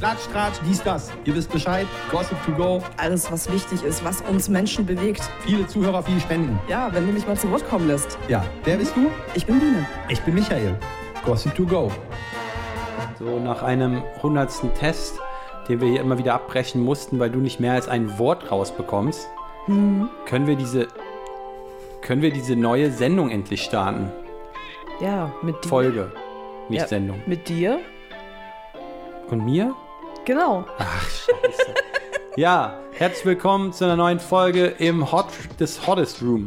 Klatsch, Tratsch, dies, das. Ihr wisst Bescheid. Gossip to go. Alles, was wichtig ist, was uns Menschen bewegt. Viele Zuhörer, viele Spenden. Ja, wenn du mich mal zu Wort kommen lässt. Ja, wer bist du? Ich bin Biene. Ich bin Michael. Gossip to go. So nach einem hundertsten Test, den wir hier immer wieder abbrechen mussten, weil du nicht mehr als ein Wort rausbekommst, können wir diese können wir diese neue Sendung endlich starten. Ja, mit dir. Folge, nicht Ja, Sendung. Mit dir? Und mir? Genau. Scheiße. ja, herzlich willkommen zu einer neuen Folge im Hot des Hottest Room.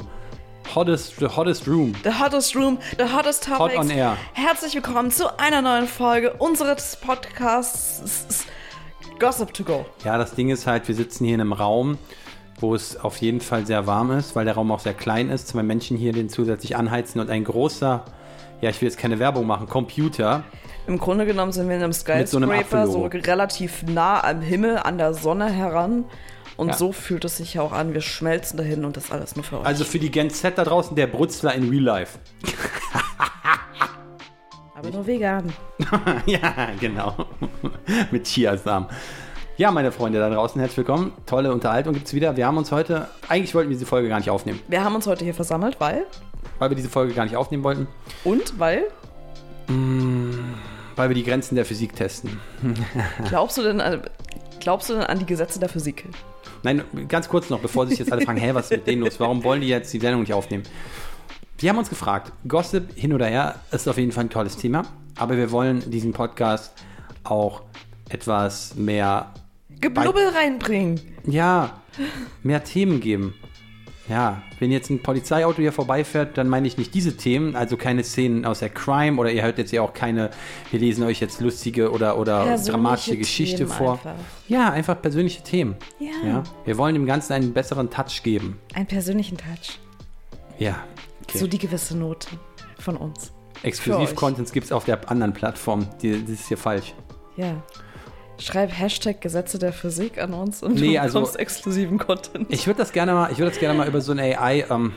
Hottest, the Hottest Room. The hottest room, the hottest topics. on air. Herzlich willkommen zu einer neuen Folge unseres Podcasts Gossip to go. Ja, das Ding ist halt, wir sitzen hier in einem Raum, wo es auf jeden Fall sehr warm ist, weil der Raum auch sehr klein ist. Zwei Menschen hier den zusätzlich anheizen und ein großer, ja, ich will jetzt keine Werbung machen, Computer. Im Grunde genommen sind wir in einem Mit so einem Skyscraper, so, relativ nah am Himmel, an der Sonne heran. Und Ja. so fühlt es sich ja auch an. Wir schmelzen dahin und das alles nur für euch. Also für die Gen Z da draußen, der Brutzler in Real Life. Aber nur vegan. ja, genau. Mit Chiasamen. Ja, meine Freunde da draußen, herzlich willkommen. Tolle Unterhaltung gibt's wieder. Wir haben uns heute, eigentlich wollten wir diese Folge gar nicht aufnehmen, Wir haben uns heute hier versammelt, weil. Weil wir diese Folge gar nicht aufnehmen wollten, Und weil. weil wir die Grenzen der Physik testen. Glaubst du denn an, glaubst du denn an die Gesetze der Physik? Nein, ganz kurz noch, bevor sich jetzt alle fragen, hä, was ist mit denen los? Warum wollen die jetzt die Sendung nicht aufnehmen? Wir haben uns gefragt, Gossip hin oder her ist auf jeden Fall ein tolles Thema, aber wir wollen diesen Podcast auch etwas mehr, Geblubbel reinbringen. ja, mehr Themen geben. Ja, wenn jetzt ein Polizeiauto hier vorbeifährt, dann meine ich nicht diese Themen, also keine Szenen aus der Crime oder ihr hört jetzt ja auch keine, wir lesen euch jetzt lustige oder, oder dramatische Geschichte Themen vor. einfach. Ja, einfach persönliche Themen. Ja. Ja, wir wollen dem Ganzen einen besseren Touch geben. Einen persönlichen Touch. Ja. Okay. So die gewisse Note von uns. Exklusiv-Contents gibt es auf der anderen Plattform. Die, das ist hier falsch. Ja. Schreib Hashtag Gesetze der Physik an uns und Nee, du also- bekommst exklusiven Content. Ich würde das gerne mal, ich würde das gerne mal über so eine AI, ähm,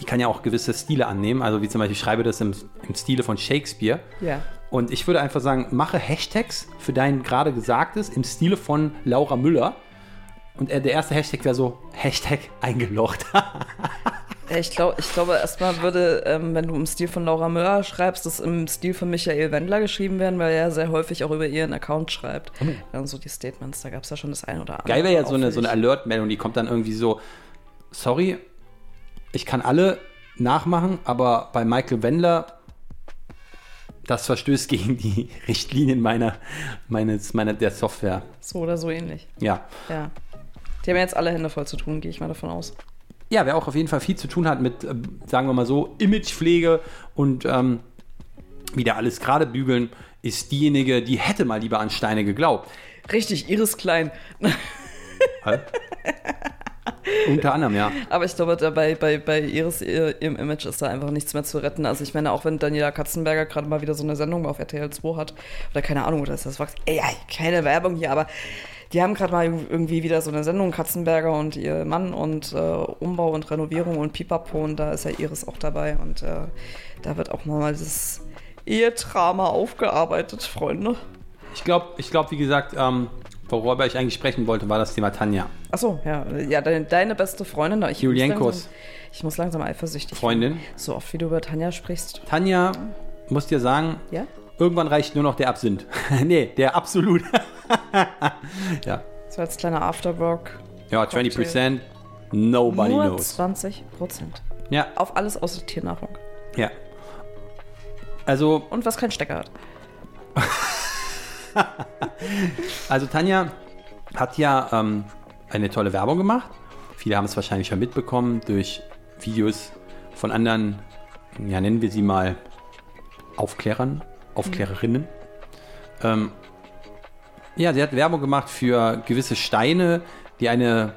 die kann ja auch gewisse Stile annehmen. Also wie zum Beispiel, ich schreibe das im, im Stile von Shakespeare. ja. Und ich würde einfach sagen, mache Hashtags für dein gerade Gesagtes im Stile von Laura Müller. Und äh, der erste Hashtag wäre so, Hashtag eingelocht. Ich, glaub, ich glaube, erstmal würde, ähm, wenn du im Stil von Laura Müller schreibst, das im Stil von Michael Wendler geschrieben werden, weil er sehr häufig auch über ihren Account schreibt. Dann so die Statements, da gab es ja schon das ein oder andere. Geil wäre ja so eine, so eine. Alert-Meldung, die kommt dann irgendwie so, sorry, ich kann alle nachmachen, aber bei Michael Wendler, das verstößt gegen die Richtlinien meiner, meines, meiner, der Software. So oder so ähnlich. Ja. Ja. Die haben jetzt alle Hände voll zu tun, gehe ich mal davon aus. Ja, wer auch auf jeden Fall viel zu tun hat mit, äh, sagen wir mal so, Imagepflege und ähm, wieder alles gerade bügeln, ist diejenige, die hätte mal lieber an Steine geglaubt. Richtig, Iris Klein. Unter anderem, ja. Aber ich glaube, dabei bei, bei Iris ihr, ihrem Image ist da einfach nichts mehr zu retten. Also ich meine, auch wenn Daniela Katzenberger gerade mal wieder so eine Sendung auf RTL 2 hat, oder keine Ahnung, oder ist das Wachs? Ey, keine Werbung hier, aber die haben gerade mal irgendwie wieder so eine Sendung, Katzenberger und ihr Mann und äh, Umbau und Renovierung und Pipapo und da ist ja Iris auch dabei und äh, da wird auch mal das Ehedrama aufgearbeitet, Freunde. Ich glaube, ich glaub, wie gesagt, ähm, worüber ich eigentlich sprechen wollte, war das Thema Tanja. Achso, ja, ja, deine, deine beste Freundin. Ich muss Julienkos. langsam- Ich muss langsam eifersüchtig Freundin. werden. So oft wie du über Tanja sprichst. Tanja, muss dir sagen, Ja? Irgendwann reicht nur noch der Absinth. nee, der absolut. ja. So als kleiner Afterwork. Ja, 20%, nobody Nur knows. 20 Prozent. Ja, Auf alles außer Tiernahrung. ja. Also, Und was kein Stecker hat. Also Tanja hat ja ähm, eine tolle Werbung gemacht. Viele haben es wahrscheinlich schon mitbekommen durch Videos von anderen, ja nennen wir sie mal Aufklärern, Aufklärerinnen. Ähm, ja, sie hat Werbung gemacht für gewisse Steine, die eine,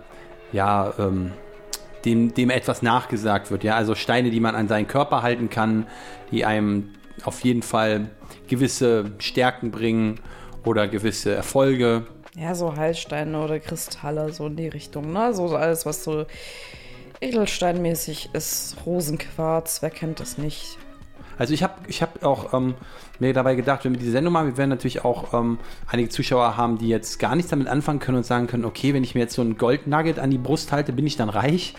ja, ähm, dem, dem etwas nachgesagt wird. Ja, also Steine, die man an seinen Körper halten kann, die einem auf jeden Fall gewisse Stärken bringen oder gewisse Erfolge. Ja, so Heilsteine oder Kristalle, so in die Richtung. Ne? So alles, was so Edelsteinmäßig ist. Rosenquarz, wer kennt das nicht? Also ich habe ich hab auch ähm, mir dabei gedacht, wenn wir diese Sendung machen, wir werden natürlich auch ähm, einige Zuschauer haben, die jetzt gar nichts damit anfangen können und sagen können, okay, wenn ich mir jetzt so ein Goldnugget an die Brust halte, bin ich dann reich?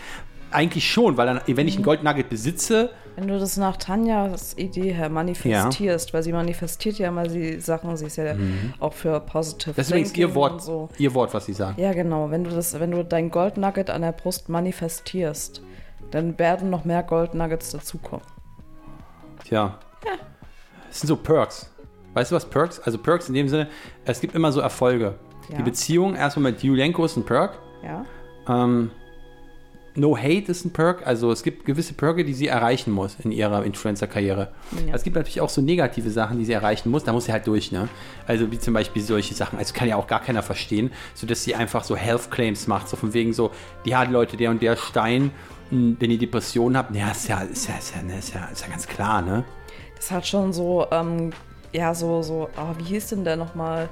Eigentlich schon, weil dann, wenn ich ein Goldnugget besitze, Wenn du das nach Tanjas Idee her manifestierst, weil sie manifestiert ja mal die Sachen, sie ist ja auch für Positive Mhm. das ist übrigens ihr Wort, so. ihr Wort, was sie sagen. Ja, genau. Wenn du das, wenn du dein Goldnugget an der Brust manifestierst, dann werden noch mehr Goldnuggets dazukommen. Tja. Das sind so Perks. Weißt du was Perks? Also Perks in dem Sinne, es gibt immer so Erfolge. Ja. Die Beziehung erstmal mit Julenko ist ein Perk. Ja. Ähm, no Hate ist ein Perk. Also es gibt gewisse Perke, die sie erreichen muss in ihrer Influencer-Karriere. Ja. Es gibt natürlich auch so negative Sachen, die sie erreichen muss. Da muss sie halt durch, ne? Also wie zum Beispiel solche Sachen. Also kann ja auch gar keiner verstehen, so dass sie einfach so Health Claims macht. So von wegen so, ja, Leute, der und der Stein, mh, wenn ihr Depressionen habt, ja, ist ja, ist ja, ist ja, ist ja, ist ja ganz klar, ne? Das hat schon so, ähm, ja, so, so, ah, wie hieß denn der nochmal?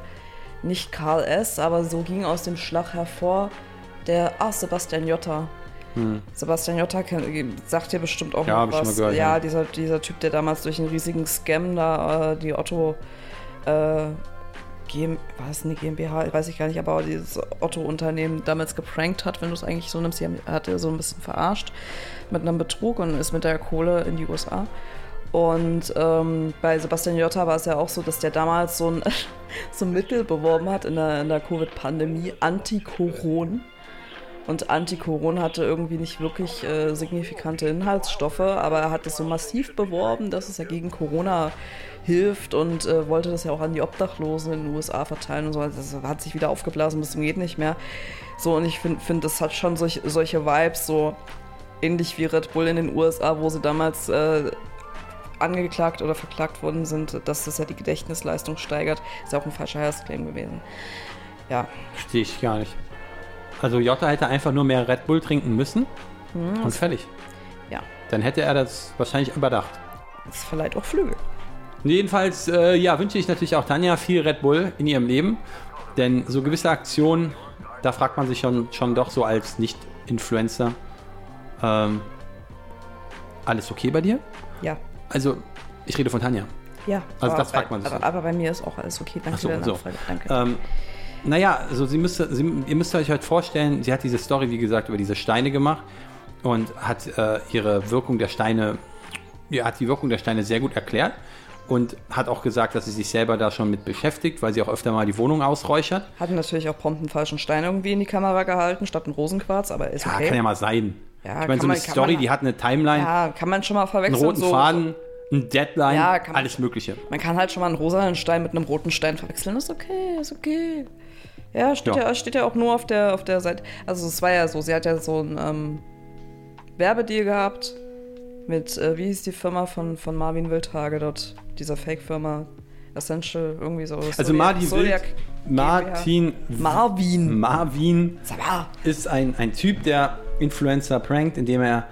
Nicht Karl S., aber so ging aus dem Schlag hervor der, ah, Sebastian Jotta. Sebastian Jotta sagt dir bestimmt auch. Ja, noch was. gehört, ja, ja. Dieser, dieser Typ, der damals durch einen riesigen Scam da äh, die Otto, äh, GM, war es eine GmbH, weiß ich gar nicht, aber dieses Otto-Unternehmen damals geprankt hat, wenn du es eigentlich so nimmst. Sie haben- hat er so ein bisschen verarscht mit einem Betrug und ist mit der Kohle in die USA. Und ähm, bei Sebastian Jotta war es ja auch so, dass der damals so ein, so ein Mittel beworben hat in der, in der Covid-Pandemie, Anti-Coron. Und Anti-Coron hatte irgendwie nicht wirklich äh, signifikante Inhaltsstoffe, aber er hat es so massiv beworben, dass es ja gegen Corona hilft und äh, wollte das ja auch an die Obdachlosen in den USA verteilen und so. Also Das hat sich wieder aufgeblasen bis zum geht nicht mehr. So, und ich finde, find, das hat schon solch, solche Vibes, so ähnlich wie Red Bull in den USA, wo sie damals äh, angeklagt oder verklagt worden sind, dass das ja die Gedächtnisleistung steigert. Ist ja auch ein falscher Health-Claim gewesen. Ja, Verstehe ich gar nicht. Also Jota hätte einfach nur mehr Red Bull trinken müssen und fertig. ja. Dann hätte er das wahrscheinlich überdacht. Das verleiht auch Flügel. Jedenfalls, äh, ja, wünsche ich natürlich auch Tanja viel Red Bull in ihrem Leben. Denn so gewisse Aktionen, da fragt man sich schon, schon doch so als Nicht-Influencer, ähm, alles okay bei dir? Ja. Also, ich rede von Tanja. Ja, Also aber das fragt bei, man sich aber, aber bei mir ist auch alles okay. Danke Ach so, für deine so. Nachfrage. Danke. Ähm, naja, also sie müsste, sie, ihr müsst euch halt vorstellen, sie hat diese Story, wie gesagt, über diese Steine gemacht und hat äh, ihre Wirkung der Steine, ja, hat die Wirkung der Steine sehr gut erklärt und hat auch gesagt, dass sie sich selber da schon mit beschäftigt, weil sie auch öfter mal die Wohnung ausräuchert. Hatten natürlich auch prompt einen falschen Stein irgendwie in die Kamera gehalten, statt einen Rosenquarz, aber ist Ja, okay. kann ja mal sein. Ja, ich meine, so eine man- Story, man- die hat eine Timeline, ja, kann man schon mal einen verwechseln. roten so, Faden, ein Deadline, Ja, alles Mögliche. Man kann halt schon mal einen rosanen Stein mit einem roten Stein verwechseln. Ist okay, ist okay. Ja, steht ja, Ja. steht ja auch nur auf der, auf der Seite. Also es war ja so, sie hat ja so ein ähm, Werbedeal gehabt mit, äh, wie hieß die Firma von, von Marvin Wildhage dort, dieser Fake-Firma Essential, irgendwie so. Also Zodiac- Martin Wild, Zodiac Martin Marvin. Marvin ist ein, ein Typ, der Influencer prankt, indem er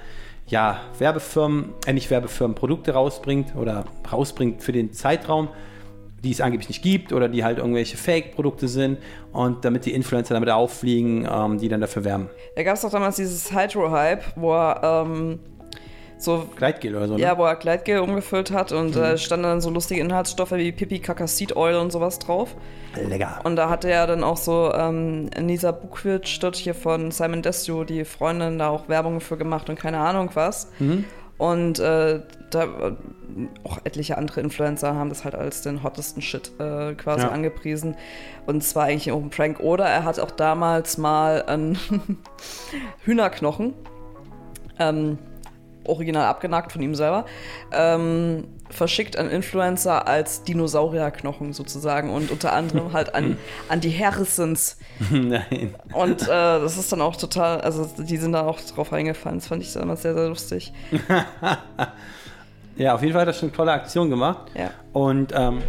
ja Werbefirmen, äh nicht Werbefirmen, Produkte rausbringt oder rausbringt für den Zeitraum, die es angeblich nicht gibt oder die halt irgendwelche Fake-Produkte sind und damit die Influencer damit auffliegen, ähm, die dann dafür werben. Da gab es doch damals dieses Hydro-Hype, wo er ähm, so Gleitgel oder so, ne? Ja, wo er Gleitgel umgefüllt hat und äh, standen dann so lustige Inhaltsstoffe wie Pipi, Kaka, Seed Oil und sowas drauf. Lecker. Und da hatte er dann auch so ähm, Nisa Bukwitsch dort hier von Simon Desio, die Freundin, da auch Werbung für gemacht und keine Ahnung was. Und äh, da äh, auch etliche andere Influencer haben das halt als den hottesten Shit äh, quasi Ja. angepriesen. Und zwar eigentlich auch ein Prank. Oder er hat auch damals mal einen Hühnerknochen ähm, original abgenagt von ihm selber, ähm, verschickt an Influencer als Dinosaurierknochen sozusagen und unter anderem halt an, an die Harrisons. Nein. Und äh, das ist dann auch total, also die sind da auch drauf reingefallen. Das fand ich damals sehr, sehr lustig. Ja, auf jeden Fall hat er schon eine tolle Aktion gemacht. Ja. Und ähm,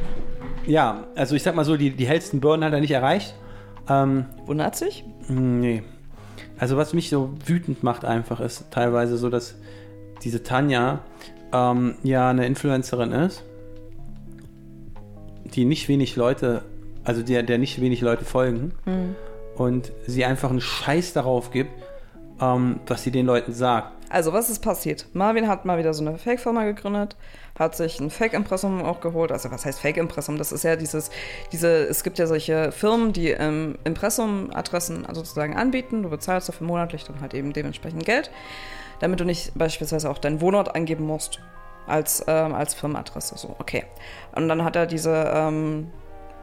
ja, also ich sag mal so, die, die hellsten Birnen hat er nicht erreicht. Ähm, Wundert sich? Nee. Also was mich so wütend macht einfach ist teilweise so, dass diese Tanja ähm, ja eine Influencerin ist, die nicht wenig Leute, also der, der nicht wenig Leute folgen und sie einfach einen Scheiß darauf gibt, ähm, was sie den Leuten sagt. Also, was ist passiert? Marvin hat mal wieder so eine Fake-Firma gegründet, hat sich ein Fake-Impressum auch geholt. Also, was heißt Fake-Impressum? Das ist ja dieses, diese, es gibt ja solche Firmen, die ähm, Impressum-Adressen also sozusagen anbieten. Du bezahlst dafür monatlich dann halt eben dementsprechend Geld, damit du nicht beispielsweise auch deinen Wohnort angeben musst als, ähm, als Firmenadresse. So, okay. Und dann hat er diese ähm,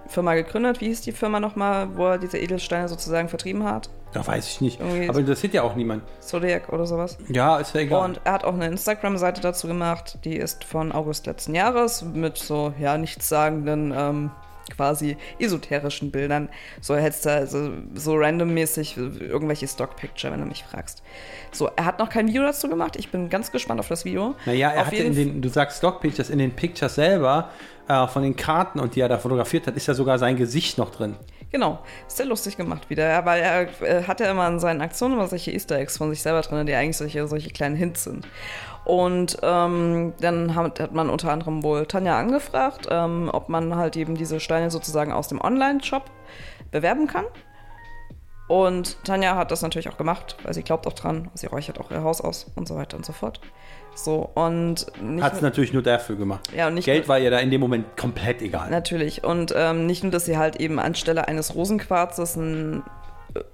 Firma gegründet. Wie hieß die Firma nochmal, wo er diese Edelsteine sozusagen vertrieben hat? Da weiß ich nicht. Irgendwie- Aber interessiert ja auch niemand. Zodiac oder sowas? Ja, ist ja egal. Und er hat auch eine Instagram-Seite dazu gemacht, die ist von August letzten Jahres mit so, ja, nichtssagenden, ähm, quasi esoterischen Bildern. So hättest du also so randommäßig irgendwelche Stock-Picture, wenn du mich fragst. So, er hat noch kein Video dazu gemacht. Ich bin ganz gespannt auf das Video. Naja, er auf hatte in den, du sagst Stock Pictures, in den Pictures selber äh, von den Karten und die er da fotografiert hat, ist ja sogar sein Gesicht noch drin. Genau, ist sehr lustig gemacht wieder, weil er äh, hat ja immer in seinen Aktionen immer solche Easter Eggs von sich selber drin, die eigentlich solche, solche kleinen Hints sind. Und ähm, dann hat, hat man unter anderem wohl Tanja angefragt, ähm, ob man halt eben diese Steine sozusagen aus dem Online-Shop bewerben kann. Und Tanja hat das natürlich auch gemacht, weil sie glaubt auch dran, sie räuchert auch ihr Haus aus und so weiter und so fort. So, und nicht Hat es natürlich nur dafür gemacht. Ja, und nicht Geld war ihr da in dem Moment komplett egal. Natürlich. Und ähm, nicht nur, dass sie halt eben anstelle eines Rosenquarzes einen,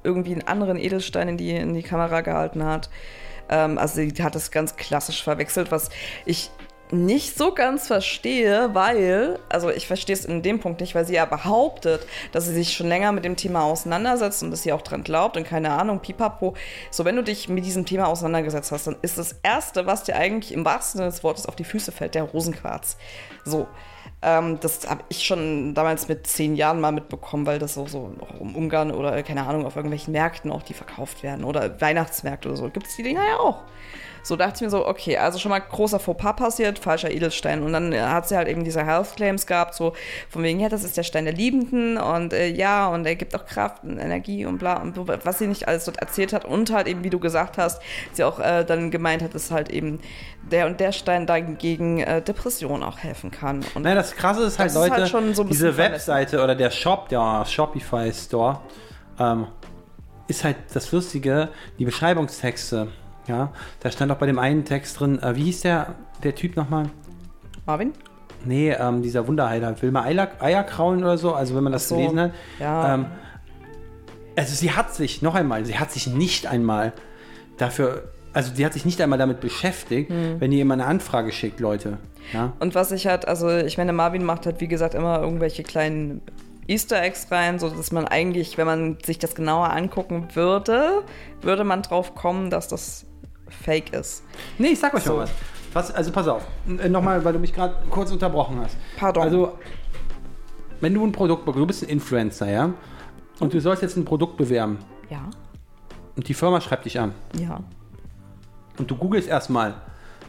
irgendwie einen anderen Edelstein in die, in die Kamera gehalten hat. Ähm, also sie hat es ganz klassisch verwechselt, was ich nicht so ganz verstehe, weil, also ich verstehe es in dem Punkt nicht, weil sie ja behauptet, dass sie sich schon länger mit dem Thema auseinandersetzt und dass sie auch dran glaubt und keine Ahnung, pipapo. So, wenn du dich mit diesem Thema auseinandergesetzt hast, dann ist das Erste, was dir eigentlich im wahrsten Sinne des Wortes auf die Füße fällt, der Rosenquarz. So. Ähm, das habe ich schon damals mit zehn Jahren mal mitbekommen, weil das so, so um Ungarn oder keine Ahnung, auf irgendwelchen Märkten auch die verkauft werden oder Weihnachtsmärkte oder so. Gibt es die Dinger ja auch. So dachte ich mir so, okay, also schon mal großer Fauxpas passiert, falscher Edelstein. Und dann hat sie halt eben diese Health Claims gehabt, so von wegen, ja, das ist der Stein der Liebenden und äh, ja, und er gibt auch Kraft und Energie und bla und was sie nicht alles dort erzählt hat. Und halt eben, wie du gesagt hast, sie auch äh, dann gemeint hat, dass halt eben der und der Stein dann gegen äh, Depressionen auch helfen kann. Und Nein, das Krasse ist halt, Das ist Leute, halt schon so diese. Webseite oder der Shop, der Shopify Store, ähm, ist halt das Lustige, die Beschreibungstexte. Ja, da stand auch bei dem einen Text drin, äh, wie hieß der, der Typ nochmal? Marvin? Nee, ähm, dieser Wunderheiler, Wilma Eier, Eierkrauen oder so, also wenn man das so, gelesen hat. ja. Ähm, also sie hat sich, noch einmal, sie hat sich nicht einmal dafür, also sie hat sich nicht einmal damit beschäftigt, Hm. wenn ihr jemand eine Anfrage schickt, Leute. Ja? Und was ich halt, also ich meine, Marvin macht halt, wie gesagt, immer irgendwelche kleinen Easter Eggs rein, so dass man eigentlich, wenn man sich das genauer angucken würde, würde man drauf kommen, dass das Fake ist. Nee, ich sag euch So. mal was. was. Also pass auf, N- nochmal, weil du mich gerade kurz unterbrochen hast. Pardon. Also, wenn du ein Produkt, du bist ein Influencer, ja? Und du sollst jetzt ein Produkt bewerben Ja, und die Firma schreibt dich an ja. und du googelst erstmal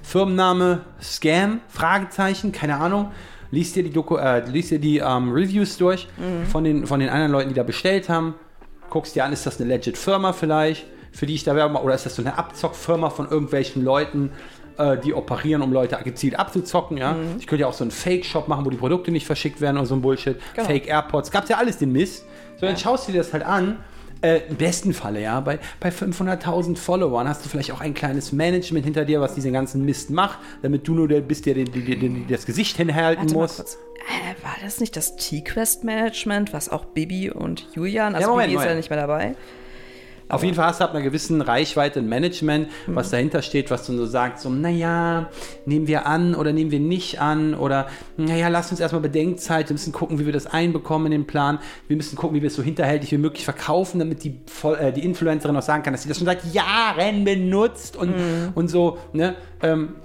Firmenname, Scam, Fragezeichen, keine Ahnung, liest dir die, Doku, äh, liest dir die ähm, Reviews durch von, den, von den anderen Leuten, die da bestellt haben, guckst dir an, ist das eine legit Firma vielleicht, für die ich da werbe, oder ist das so eine Abzockfirma von irgendwelchen Leuten, äh, die operieren, um Leute gezielt abzuzocken, ja. Ich könnte ja auch so einen Fake-Shop machen, wo die Produkte nicht verschickt werden und so ein Bullshit. Genau. Fake AirPods, gab's ja alles den Mist. So, dann schaust du dir das halt an. Äh, Im besten Falle, ja, bei, bei 500.000 Followern hast du vielleicht auch ein kleines Management hinter dir, was diesen ganzen Mist macht, damit du nur der bist, der den, den, den, das Gesicht hinhalten Warte muss. Äh, war das nicht das T-Quest-Management, was auch Bibi und Julian, also Ja, Moment, Bibi ist ja nicht mehr dabei. Auf jeden Fall hast du ab einer gewissen Reichweite ein Management, was dahinter steht, was du so sagst, so, naja, nehmen wir an oder nehmen wir nicht an oder, naja, lass uns erstmal Bedenkzeit, wir müssen gucken, wie wir das einbekommen in den Plan, wir müssen gucken, wie wir es so hinterhältig wie möglich verkaufen, damit die, äh, die Influencerin auch sagen kann, dass sie das schon seit Jahren benutzt und, und so, ne, ähm,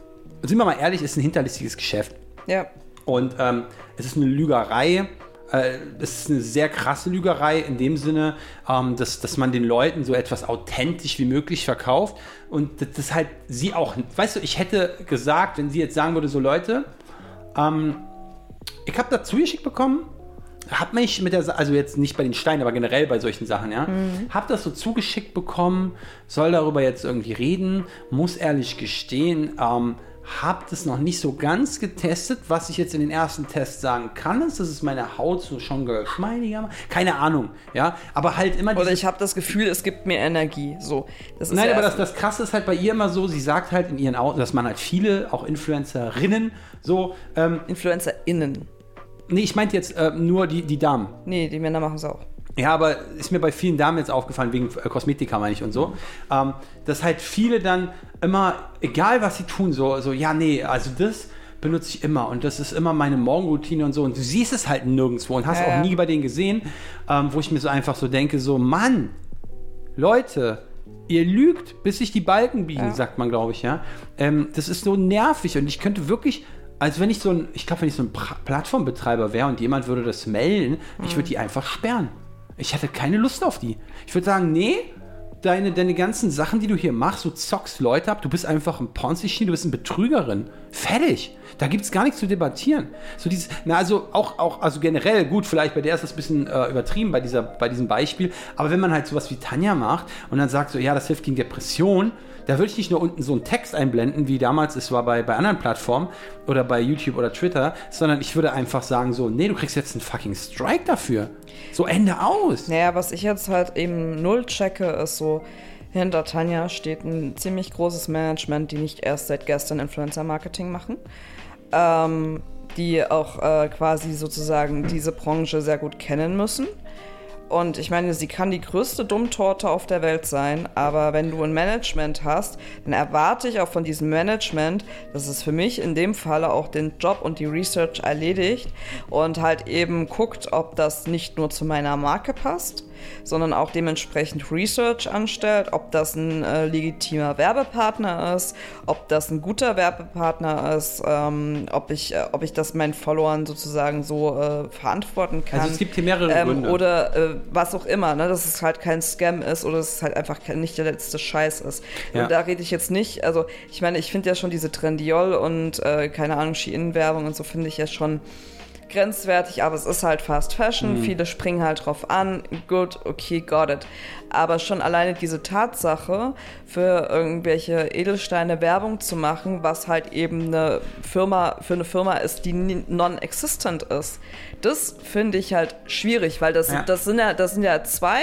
sind wir mal ehrlich, ist ein hinterlistiges Geschäft. Ja. Und ähm, es ist eine Lügerei. Äh, es ist eine sehr krasse Lügerei in dem Sinne, ähm, dass, dass man den Leuten so etwas authentisch wie möglich verkauft. Und das, das halt sie auch, weißt du, ich hätte gesagt, wenn sie jetzt sagen würde, so Leute, ähm, ich habe dazu geschickt bekommen, hab mich mit der, also jetzt nicht bei den Steinen, aber generell bei solchen Sachen, ja, hab das so zugeschickt bekommen, soll darüber jetzt irgendwie reden, muss ehrlich gestehen, ähm, habe das noch nicht so ganz getestet. Was ich jetzt in den ersten Tests sagen kann, ist, dass es meine Haut so schon geschmeidiger macht. Keine Ahnung, ja. Aber halt immer Oder ich habe das Gefühl, es gibt mir Energie. So, Nein, ja aber das, das Krasse ist halt bei ihr immer so, sie sagt halt in ihren Augen, dass man halt viele, auch Influencerinnen, so, ähm, InfluencerInnen. nee, ich meinte jetzt äh, nur die, die Damen. Nee, die Männer machen es auch. Ja, aber ist mir bei vielen Damen jetzt aufgefallen, wegen äh, Kosmetika meine ich und so, ähm, dass halt viele dann immer, egal was sie tun, so, so, ja, nee, also das benutze ich immer und das ist immer meine Morgenroutine und so und du siehst es halt nirgendwo und hast Ja, auch ja. nie bei denen gesehen, ähm, wo ich mir so einfach so denke, so, Mann, Leute, ihr lügt, bis sich die Balken biegen, Ja. sagt man, glaube ich, ja. Ähm, das ist so nervig und ich könnte wirklich, als wenn ich so ein, ich glaube, wenn ich so ein pra Plattformbetreiber wäre und jemand würde das melden, ich würde die einfach sperren. Ich hätte keine Lust auf die. Ich würde sagen, nee, deine, deine ganzen Sachen, die du hier machst, du zockst Leute ab, du bist einfach ein Ponzi-Schie, du bist eine Betrügerin. Fertig. Da gibt es gar nichts zu debattieren. So dieses, na also auch, auch, also generell, gut, vielleicht bei der ist das ein bisschen äh, übertrieben bei, dieser, bei diesem Beispiel, aber wenn man halt sowas wie Tanja macht und dann sagt so, ja, das hilft gegen Depression, da würde ich nicht nur unten so einen Text einblenden, wie damals es war bei, bei anderen Plattformen oder bei YouTube oder Twitter, sondern ich würde einfach sagen so, nee, du kriegst jetzt einen fucking Strike dafür. So Ende aus. Naja, was ich jetzt halt eben null checke, ist so, hinter Tanja steht ein ziemlich großes Management, die nicht erst seit gestern Influencer-Marketing machen, ähm, die auch äh, quasi sozusagen diese Branche sehr gut kennen müssen. Und ich meine, sie kann die größte Dummtorte auf der Welt sein, aber wenn du ein Management hast, dann erwarte ich auch von diesem Management, dass es für mich in dem Falle auch den Job und die Research erledigt und halt eben guckt, ob das nicht nur zu meiner Marke passt, sondern auch dementsprechend Research anstellt, ob das ein äh, legitimer Werbepartner ist, ob das ein guter Werbepartner ist, ähm, ob, ich, äh, ob ich das meinen Followern sozusagen so äh, verantworten kann. Also es gibt hier mehrere ähm, Gründe. Oder äh, was auch immer, ne? dass es halt kein Scam ist oder dass es halt einfach nicht der letzte Scheiß ist. Ja. Und da rede ich jetzt nicht, also ich meine, ich finde ja schon diese Trendiol und äh, keine Ahnung, Shein-Werbung und so finde ich ja schon grenzwertig, aber es ist halt Fast Fashion, viele springen halt drauf an, gut, okay, got it. Aber schon alleine diese Tatsache, für irgendwelche Edelsteine Werbung zu machen, was halt eben eine Firma, für eine Firma ist, die non-existent ist, das finde ich halt schwierig, weil das, Ja. das sind ja, das sind ja zwei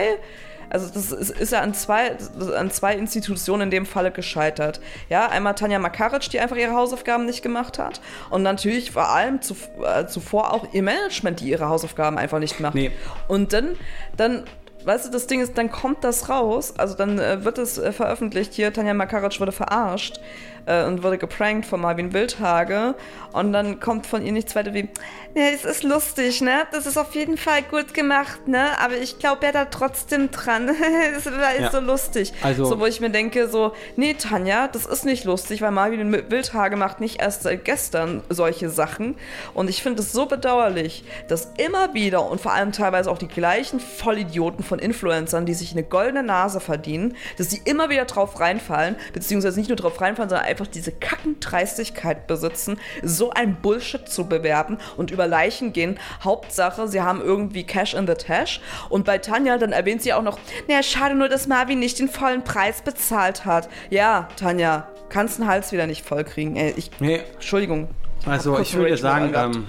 also das ist, ist ja an zwei, an zwei Institutionen in dem Falle gescheitert. Ja, einmal Tanja Makaric, die einfach ihre Hausaufgaben nicht gemacht hat. Und natürlich vor allem zu, äh, zuvor auch ihr Management, die ihre Hausaufgaben einfach nicht gemacht. Nee. Und dann, dann, weißt du, das Ding ist, dann kommt das raus, also dann äh, wird es äh, veröffentlicht, hier, Tanja Makaric wurde verarscht äh, und wurde geprankt von Marvin Wildhage. Und dann kommt von ihr nichts weiter wie, ne, es ist lustig, ne? Das ist auf jeden Fall gut gemacht, ne? Aber ich glaube ja da trotzdem dran. das ist Ja. so lustig. Also- so, wo ich mir denke, so, nee, Tanja, das ist nicht lustig, weil Marvin Wildhage macht nicht erst seit gestern solche Sachen. Und ich finde es so bedauerlich, dass immer wieder und vor allem teilweise auch die gleichen Vollidioten von Influencern, die sich eine goldene Nase verdienen, dass sie immer wieder drauf reinfallen, beziehungsweise nicht nur drauf reinfallen, sondern einfach diese Kackendreistigkeit besitzen, so ein Bullshit zu bewerben und über Leichen gehen. Hauptsache, sie haben irgendwie Cash in the Tash. Und bei Tanja, dann erwähnt sie auch noch, naja, schade nur, dass Marvin nicht den vollen Preis bezahlt hat. Ja, Tanja, kannst den Hals wieder nicht voll kriegen. Ey, ich, Nee, Entschuldigung. Also ich würde sagen, ähm,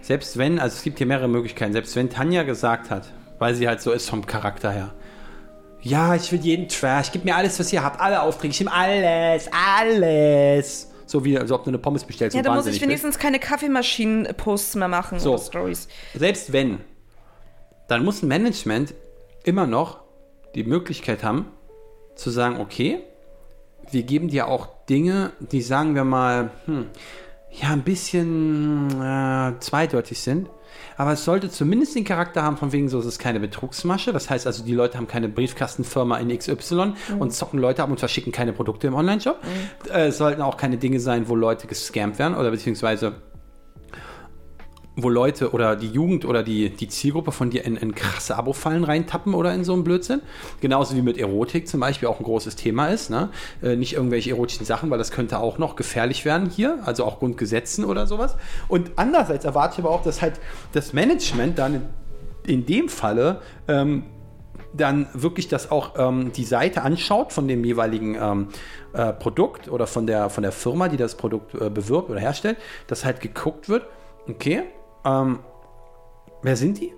selbst wenn, also es gibt hier mehrere Möglichkeiten, selbst wenn Tanja gesagt hat, weil sie halt so ist vom Charakter her, ja, ich will jeden Trash, gib mir alles, was ihr habt, alle Aufträge, ich nehme alles, alles. So wie, als ob du eine Pommes bestellst Ja, da muss ich wenigstens keine Kaffeemaschinen-Posts mehr machen So. oder Stories. bist. Selbst wenn, dann muss ein Management immer noch die Möglichkeit haben, zu sagen, okay, wir geben dir auch Dinge, die sagen wir mal, hm, ja, ein bisschen äh, zweideutig sind. Aber es sollte zumindest den Charakter haben, von wegen so, es ist keine Betrugsmasche. Das heißt also, die Leute haben keine Briefkastenfirma in XY und zocken Leute ab und verschicken keine Produkte im Online-Shop. Äh, es sollten auch keine Dinge sein, wo Leute gescampt werden oder beziehungsweise wo Leute oder die Jugend oder die, die Zielgruppe von dir in, in krasse Abo-Fallen reintappen oder in so einen Blödsinn. Genauso wie mit Erotik zum Beispiel auch ein großes Thema ist. Ne? Äh, nicht irgendwelche erotischen Sachen, weil das könnte auch noch gefährlich werden hier, also auch Grundgesetzen oder sowas. Und andererseits erwarte ich aber auch, dass halt das Management dann in, dem Falle ähm, dann wirklich das auch ähm, die Seite anschaut von dem jeweiligen ähm, äh, Produkt oder von der, von der Firma, die das Produkt äh, bewirbt oder herstellt, dass halt geguckt wird, okay, ähm, wer sind die?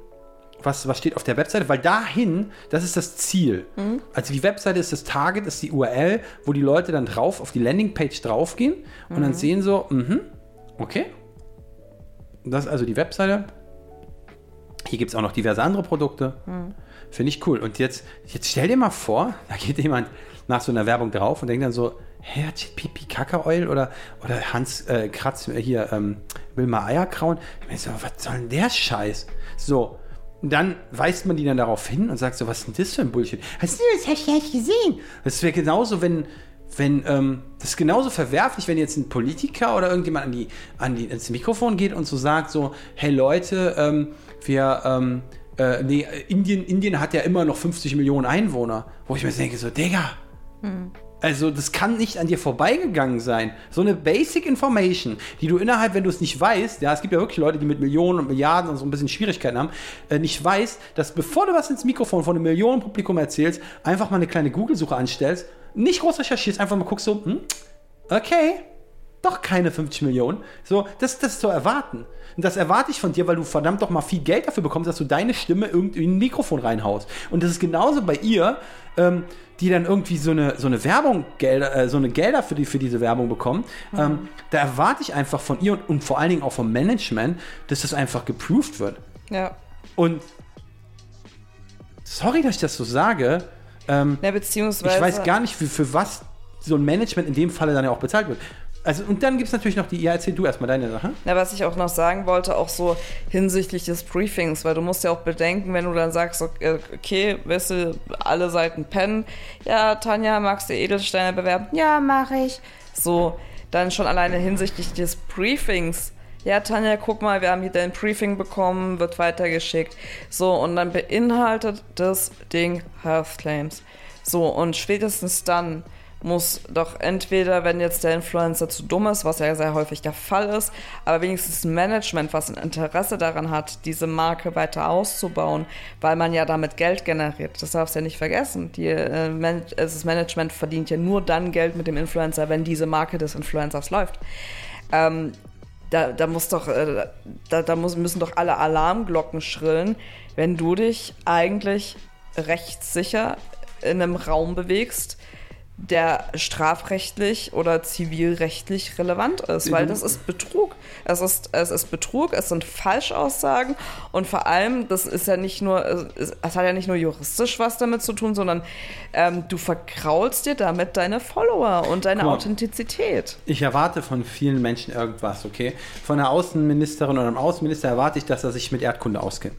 Was, was steht auf der Webseite? Weil dahin, das ist das Ziel. Also die Webseite ist das Target, ist die URL, wo die Leute dann drauf auf die Landingpage draufgehen und dann sehen so, mhm, okay. Das ist also die Webseite. Hier gibt es auch noch diverse andere Produkte. Finde ich cool. Und jetzt, jetzt stell dir mal vor, da geht jemand nach so einer Werbung drauf und denkt dann so, Pipi Kaka Oil oder, oder Hans äh, Kratz äh, hier, ähm, will mal Eierkrauen. Ich meine so, was soll denn der Scheiß? So. Dann weist man die dann darauf hin und sagt so, was ist denn das für ein Bullshit? Hast du das ich gar nicht gesehen? Das wäre genauso, wenn, wenn, ähm, das ist genauso verwerflich, wenn jetzt ein Politiker oder irgendjemand an die, an die, ins Mikrofon geht und so sagt so, hey Leute, ähm, wir, ähm, äh, nee, Indien, Indien hat ja immer noch 50 Millionen Einwohner. Wo ich mir denke so, Digga, also das kann nicht an dir vorbeigegangen sein. So eine Basic Information, die du innerhalb, wenn du es nicht weißt, ja, es gibt ja wirklich Leute, die mit Millionen und Milliarden und so ein bisschen Schwierigkeiten haben, äh, nicht weißt, dass bevor du was ins Mikrofon von einem Millionenpublikum erzählst, einfach mal eine kleine Google-Suche anstellst, nicht groß recherchierst, einfach mal guckst so, hm, okay, doch keine 50 Millionen. So, das, das ist zu erwarten. Und das erwarte ich von dir, weil du verdammt doch mal viel Geld dafür bekommst, dass du deine Stimme irgendwie in ein Mikrofon reinhaust. Und das ist genauso bei ihr, ähm, die dann irgendwie so eine, so eine Werbung, Gelder, äh, so eine Gelder für, die, für diese Werbung bekommen. Ähm, da erwarte ich einfach von ihr und, und vor allen Dingen auch vom Management, dass das einfach geproved wird. Ja. Und sorry, dass ich das so sage, ähm, Ja, beziehungsweise. ich weiß gar nicht, für, für was so ein Management in dem Falle dann ja auch bezahlt wird. Also, und dann gibt es natürlich noch die, ja, erzähl du erstmal deine Sache. Na, was ich auch noch sagen wollte, auch so hinsichtlich des Briefings, weil du musst ja auch bedenken, wenn du dann sagst, okay, okay willst du alle Seiten pennen? Ja, Tanja, magst du Edelsteine bewerben? Ja, mache ich. So, dann schon alleine hinsichtlich des Briefings. Ja, Tanja, guck mal, wir haben hier dein Briefing bekommen, wird weitergeschickt. So, und dann beinhaltet das Ding Health Claims. So, und spätestens dann muss doch entweder, wenn jetzt der Influencer zu dumm ist, was ja sehr häufig der Fall ist, aber wenigstens ein Management, was ein Interesse daran hat, diese Marke weiter auszubauen, weil man ja damit Geld generiert. Das darfst du ja nicht vergessen. Die, äh, Man das Management verdient ja nur dann Geld mit dem Influencer, wenn diese Marke des Influencers läuft. Ähm, da, da muss doch, äh, da, da muss, müssen doch alle Alarmglocken schrillen, wenn du dich eigentlich rechtssicher in einem Raum bewegst, der strafrechtlich oder zivilrechtlich relevant ist, weil das ist Betrug. Es ist, es ist Betrug, es sind Falschaussagen und vor allem, das ist ja nicht nur, es hat ja nicht nur juristisch was damit zu tun, sondern ähm, du verkraulst dir damit deine Follower und deine mal. Authentizität. Ich erwarte von vielen Menschen irgendwas, okay? Von einer Außenministerin oder einem Außenminister erwarte ich, dass er sich mit Erdkunde auskennt.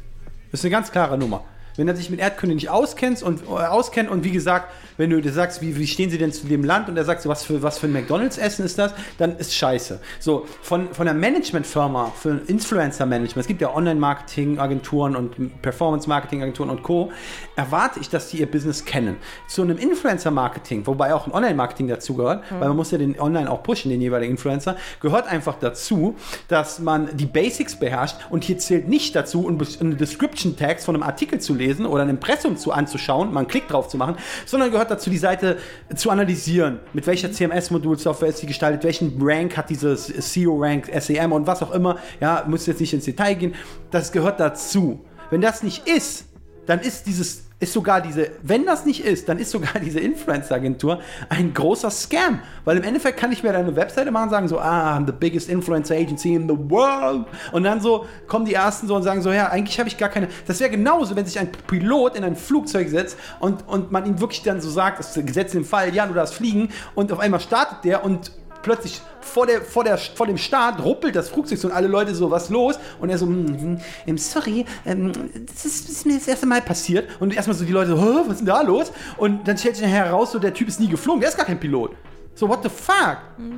Das ist eine ganz klare Nummer. Wenn er sich mit Erdkunde nicht auskennt und, äh, auskennt und wie gesagt, wenn du dir sagst, wie, wie stehen sie denn zu dem Land und er sagt, so, was für, was für ein McDonalds-Essen ist das, dann ist scheiße. So, von, von einer Managementfirma für Influencer-Management, es gibt ja Online-Marketing-Agenturen und Performance-Marketing-Agenturen und Co., erwarte ich, dass die ihr Business kennen. Zu einem Influencer-Marketing, wobei auch ein Online-Marketing dazugehört, weil man muss ja den Online auch pushen, den jeweiligen Influencer, gehört einfach dazu, dass man die Basics beherrscht und hier zählt nicht dazu, einen Description-Tags von einem Artikel zu lesen oder ein Impressum zu anzuschauen, mal einen Klick drauf zu machen, sondern gehört dazu, die Seite zu analysieren. Mit welcher CMS-Modul-Software ist sie gestaltet, welchen Rank hat dieses SEO-Rank, SEM und was auch immer. Ja, muss jetzt nicht ins Detail gehen. Das gehört dazu. Wenn das nicht ist, dann ist dieses, ist sogar diese, wenn das nicht ist, dann ist sogar diese Influencer-Agentur ein großer Scam. Weil im Endeffekt kann ich mir dann eine Webseite machen und sagen so, ah, I'm the biggest influencer agency in the world. Und dann so kommen die ersten so und sagen so, ja, eigentlich habe ich gar keine. Das wäre genauso, wenn sich ein Pilot in ein Flugzeug setzt und, und man ihm wirklich dann so sagt, das Gesetz im Fall, ja, du darfst fliegen und auf einmal startet der und plötzlich vor, der, vor, der, vor dem Start ruppelt das Flugzeug so und alle Leute so, was los? Und er so, ähm, sorry, ähm, das, ist, das ist mir das erste Mal passiert. Und erstmal so die Leute so, "Hä, was ist denn da los? Und dann stellt sich nachher heraus, so der Typ ist nie geflogen, der ist gar kein Pilot. So, what the fuck?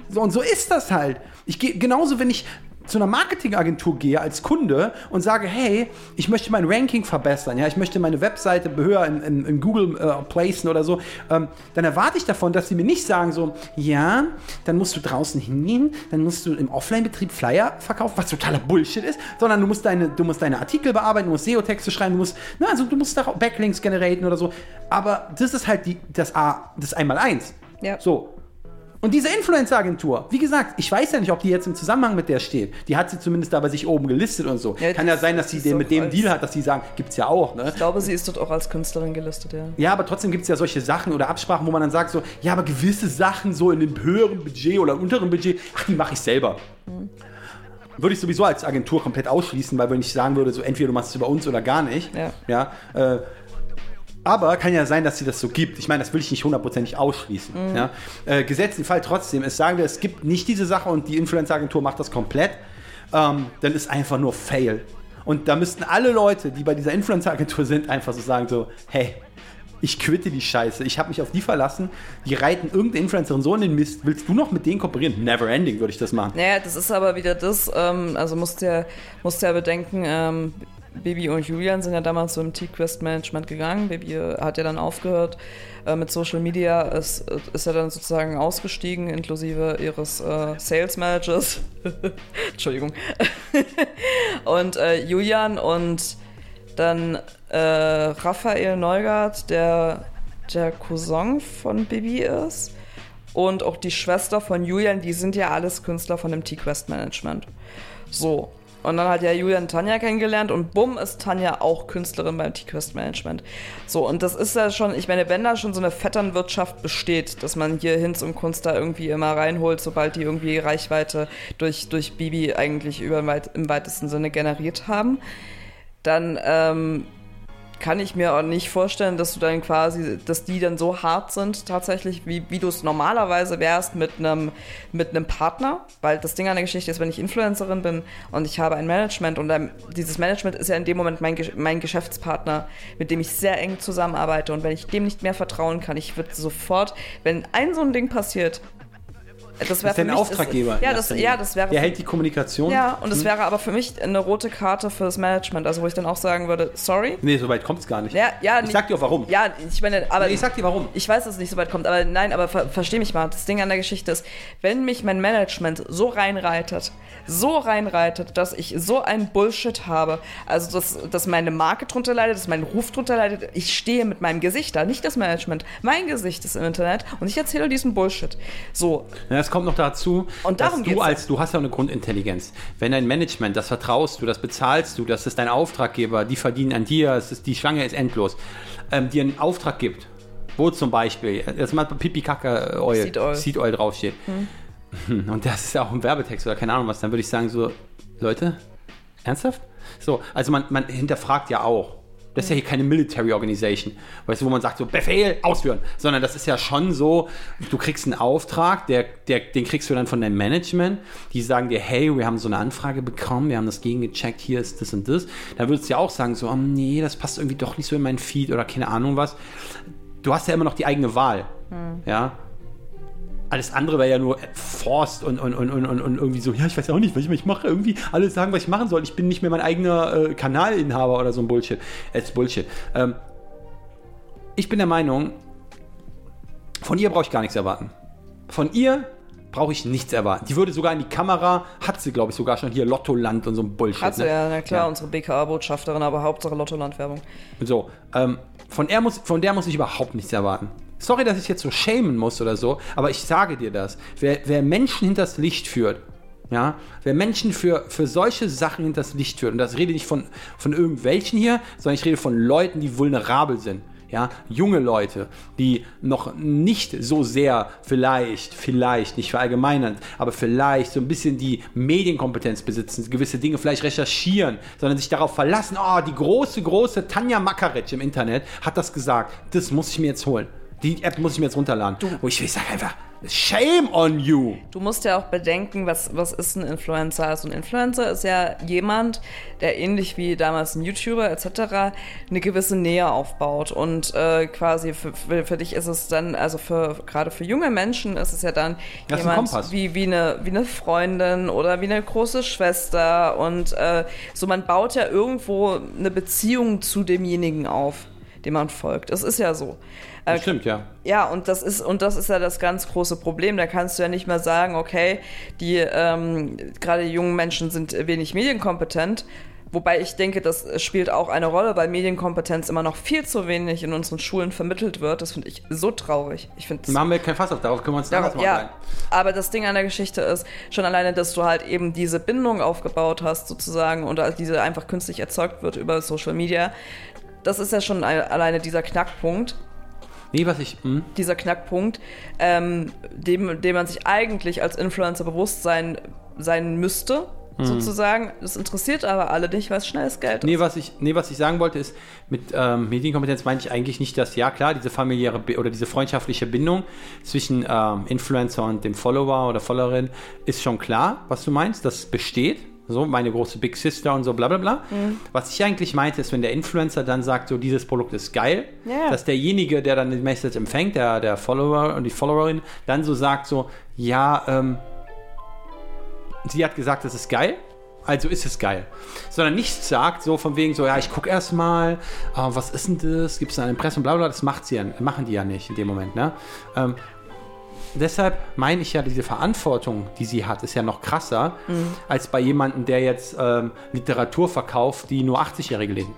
So, und so ist das halt. Ich gehe genauso, wenn ich zu einer Marketingagentur gehe als Kunde und sage, hey, ich möchte mein Ranking verbessern, ja, ich möchte meine Webseite höher in, in, in Google äh, placen oder so, ähm, dann erwarte ich davon, dass sie mir nicht sagen so, ja, dann musst du draußen hingehen, dann musst du im Offline-Betrieb Flyer verkaufen, was totaler Bullshit ist, sondern du musst deine, du musst deine Artikel bearbeiten, du musst SEO-Texte schreiben, du musst, na, also du musst da auch Backlinks generieren oder so. Aber das ist halt die, das A, das Einmal-Eins. Ja. So, und diese Influencer-Agentur, wie gesagt, ich weiß ja nicht, ob die jetzt im Zusammenhang mit der steht. Die hat sie zumindest da bei sich oben gelistet und so. Ja, Kann ja sein, dass sie den mit dem Deal hat, dass sie sagen, gibt's ja auch, ne? Ich glaube, sie ist dort auch als Künstlerin gelistet, ja. Ja, aber trotzdem gibt es ja solche Sachen oder Absprachen, wo man dann sagt so, ja, aber gewisse Sachen so in einem höheren Budget oder unteren Budget, ach, die mache ich selber. Würde ich sowieso als Agentur komplett ausschließen, weil wenn ich sagen würde, so entweder du machst es über uns oder gar nicht. Ja. ja äh, aber kann ja sein, dass sie das so gibt. Ich meine, das will ich nicht hundertprozentig ausschließen. Mhm. Ja? Äh, gesetzt den Fall trotzdem, es sagen wir, es gibt nicht diese Sache und die Influencer-Agentur macht das komplett, ähm, dann ist einfach nur Fail. Und da müssten alle Leute, die bei dieser Influencer-Agentur sind, einfach so sagen so, hey, ich quitte die Scheiße. Ich habe mich auf die verlassen. Die reiten irgendeine Influencerin so in den Mist. Willst du noch mit denen kooperieren? Never ending würde ich das machen. Naja, das ist aber wieder das, ähm, also musst ja, musst ja bedenken, ähm, Baby und Julian sind ja damals so im T-Quest-Management gegangen. Baby äh, hat ja dann aufgehört äh, mit Social Media, ist, äh, ist ja dann sozusagen ausgestiegen, inklusive ihres äh, Sales Managers. Entschuldigung. und äh, Julian und dann äh, Raphael Neugart, der der Cousin von Bibi ist. Und auch die Schwester von Julian, die sind ja alles Künstler von dem T-Quest Management. So. Und dann hat ja Julian Tanja kennengelernt und bumm ist Tanja auch Künstlerin beim T-Quest Management. So, und das ist ja schon, ich meine, wenn da schon so eine Vetternwirtschaft besteht, dass man hier Hinz und Kunst da irgendwie immer reinholt, sobald die irgendwie Reichweite durch, durch Bibi eigentlich über, im weitesten Sinne generiert haben, dann ähm, kann ich mir auch nicht vorstellen, dass du dann quasi, dass die dann so hart sind tatsächlich, wie, wie du es normalerweise wärst mit einem mit Partner, weil das Ding an der Geschichte ist, wenn ich Influencerin bin und ich habe ein Management und dann, dieses Management ist ja in dem Moment mein, mein Geschäftspartner, mit dem ich sehr eng zusammenarbeite. Und wenn ich dem nicht mehr vertrauen kann, ich würde sofort, wenn ein so ein Ding passiert, das wäre ist dein Auftraggeber. ja, in das, ja, das wäre Der für- hält die Kommunikation. ja, und es wäre aber für mich eine rote Karte fürs Management, also wo ich dann auch sagen würde, sorry. Nee, so weit kommt es gar nicht. Ja, ja, ich sag dir auch warum. Ja, ich meine, aber Nee, ich sag dir warum. ich weiß, dass es nicht so weit kommt, aber nein, aber ver versteh mich mal. Das Ding an der Geschichte ist, wenn mich mein Management so reinreitet, so reinreitet, dass ich so einen Bullshit habe, also dass, dass meine Marke drunter leidet, dass mein Ruf drunter leidet, ich stehe mit meinem Gesicht da, nicht das Management. Mein Gesicht ist im Internet und ich erzähle diesen Bullshit. So, Ja, es kommt noch dazu, Und darum dass du als, du hast ja eine Grundintelligenz. Wenn dein Management, das vertraust du, das bezahlst du, das ist dein Auftraggeber, die verdienen an dir, es ist, die Schlange ist endlos, ähm, dir einen Auftrag gibt, wo zum Beispiel, das mal Pipi Kacke Oil, Seed Oil. Seed Oil draufsteht. Hm, Und das ist ja auch ein Werbetext oder keine Ahnung was, dann würde ich sagen so, Leute, ernsthaft? So, also man, man hinterfragt ja auch. Das ist ja hier keine Military Organization, weißt du, wo man sagt so, Befehl, ausführen, sondern das ist ja schon so, du kriegst einen Auftrag, der, der, den kriegst du dann von deinem Management, die sagen dir, hey, wir haben so eine Anfrage bekommen, wir haben das gegengecheckt, hier ist das und das. Dann würdest du ja auch sagen so, oh, nee, das passt irgendwie doch nicht so in meinen Feed oder keine Ahnung was. Du hast ja immer noch die eigene Wahl, ja. Alles andere wäre ja nur forst und, und, und, und, und irgendwie so, ja, ich weiß auch nicht, was ich, mache. Irgendwie alle sagen, was ich machen soll. Ich bin nicht mehr mein eigener äh, Kanalinhaber oder so ein Bullshit. Es ist Bullshit. Ähm, ich bin der Meinung, von ihr brauche ich gar nichts erwarten. Von ihr brauche ich nichts erwarten. Die würde sogar in die Kamera, hat sie, glaube ich, sogar schon hier Lottoland und so ein Bullshit. hat sie ne? ja, na klar, Ja. unsere BKA-Botschafterin, aber Hauptsache Lottoland-Werbung. So, ähm, von, er muss, von der muss ich überhaupt nichts erwarten. Sorry, dass ich jetzt so schämen muss oder so, aber ich sage dir das. Wer, wer Menschen hinters Licht führt, ja, wer Menschen für, für solche Sachen hinters Licht führt, und das rede ich von, von irgendwelchen hier, sondern ich rede von Leuten, die vulnerabel sind. Ja, junge Leute, die noch nicht so sehr vielleicht, vielleicht, nicht verallgemeinern, aber vielleicht so ein bisschen die Medienkompetenz besitzen, gewisse Dinge vielleicht recherchieren, sondern sich darauf verlassen, oh, die große, große Tanja Makaric im Internet hat das gesagt, das muss ich mir jetzt holen. Die App muss ich mir jetzt runterladen. Wo ich, ich sage einfach, Shame on you! Du musst ja auch bedenken, was, was ist ein Influencer? Also ein Influencer ist ja jemand, der ähnlich wie damals ein YouTuber etc. eine gewisse Nähe aufbaut. Und äh, quasi für, für, für dich ist es dann, also für gerade für junge Menschen ist es ja dann Das jemand wie, wie, eine, wie eine Freundin oder wie eine große Schwester. Und äh, so man baut ja irgendwo eine Beziehung zu demjenigen auf, dem man folgt. Das ist ja so. Äh, Das stimmt, ja. ja, und das ist und das ist ja das ganz große Problem. Da kannst du ja nicht mehr sagen, okay, die ähm, gerade die jungen Menschen sind wenig medienkompetent. Wobei ich denke, das spielt auch eine Rolle, weil Medienkompetenz immer noch viel zu wenig in unseren Schulen vermittelt wird. Das finde ich so traurig. Ich finde Machen wir kein Fass auf, darauf können wir uns anders mal ja, sein. aber das Ding an der Geschichte ist schon alleine, dass du halt eben diese Bindung aufgebaut hast, sozusagen, und diese einfach künstlich erzeugt wird über Social Media. Das ist ja schon al- alleine dieser Knackpunkt Nee, was ich. Hm? dieser Knackpunkt, ähm, dem, dem man sich eigentlich als Influencer bewusst sein, sein müsste, sozusagen. Das interessiert aber alle nicht, weil es schnelles Geld ist. Nee, was ich, nee, was ich sagen wollte, ist, mit ähm, Medienkompetenz meine ich eigentlich nicht, dass, ja klar, diese familiäre oder diese freundschaftliche Bindung zwischen ähm, Influencer und dem Follower oder Followerin ist schon klar, was du meinst, das besteht. So, meine große Big Sister und so, bla bla bla. Was ich eigentlich meinte, ist, wenn der Influencer dann sagt, so, dieses Produkt ist geil, Ja. dass derjenige, der dann die Message empfängt, der, der Follower und die Followerin, dann so sagt, so, ja, ähm, sie hat gesagt, das ist geil, also ist es geil. Sondern nichts sagt, so von wegen so, ja, ich gucke erstmal, äh, was ist denn das? Gibt es eine Impressum, bla bla, das macht sie ja, machen die ja nicht in dem Moment, ne? Ähm, deshalb meine ich ja, diese Verantwortung, die sie hat, ist ja noch krasser, als bei jemandem, der jetzt ähm, Literatur verkauft, die nur 80-Jährige lesen.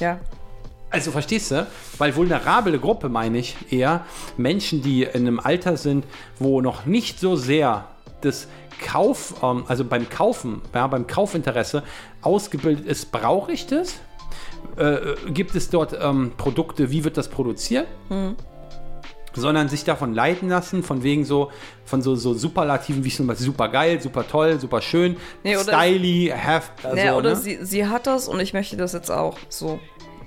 Ja. Also verstehst du? Weil vulnerable Gruppe meine ich eher Menschen, die in einem Alter sind, wo noch nicht so sehr das Kauf, ähm, also beim Kaufen, ja, beim Kaufinteresse ausgebildet ist, brauche ich das? Äh, äh, gibt es dort ähm, Produkte, wie wird das produziert? Sondern sich davon leiten lassen, von wegen so, von so, so Superlativen wie zum Beispiel super geil, super toll, super schön, Nee, styly, have, also, naja, oder ne? sie, sie hat das und ich möchte das jetzt auch. So.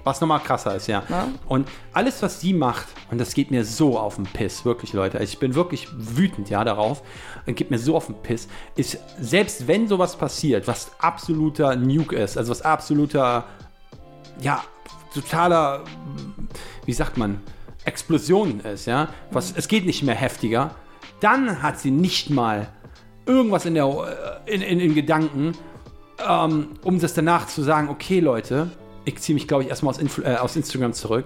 Was nochmal krasser ist, ja. Ja. Und alles, was sie macht, und das geht mir so auf den Piss, wirklich, Leute. Also ich bin wirklich wütend, ja, darauf. Und geht mir so auf den Piss, ist, selbst wenn sowas passiert, was absoluter Nuke ist, also was absoluter, ja, totaler, wie sagt man, Explosion ist, ja, was, es geht nicht mehr heftiger, dann hat sie nicht mal irgendwas in der, in, in, in Gedanken, ähm, um das danach zu sagen, okay, Leute, ich ziehe mich, glaube ich, erstmal aus, Influ- äh, aus Instagram zurück.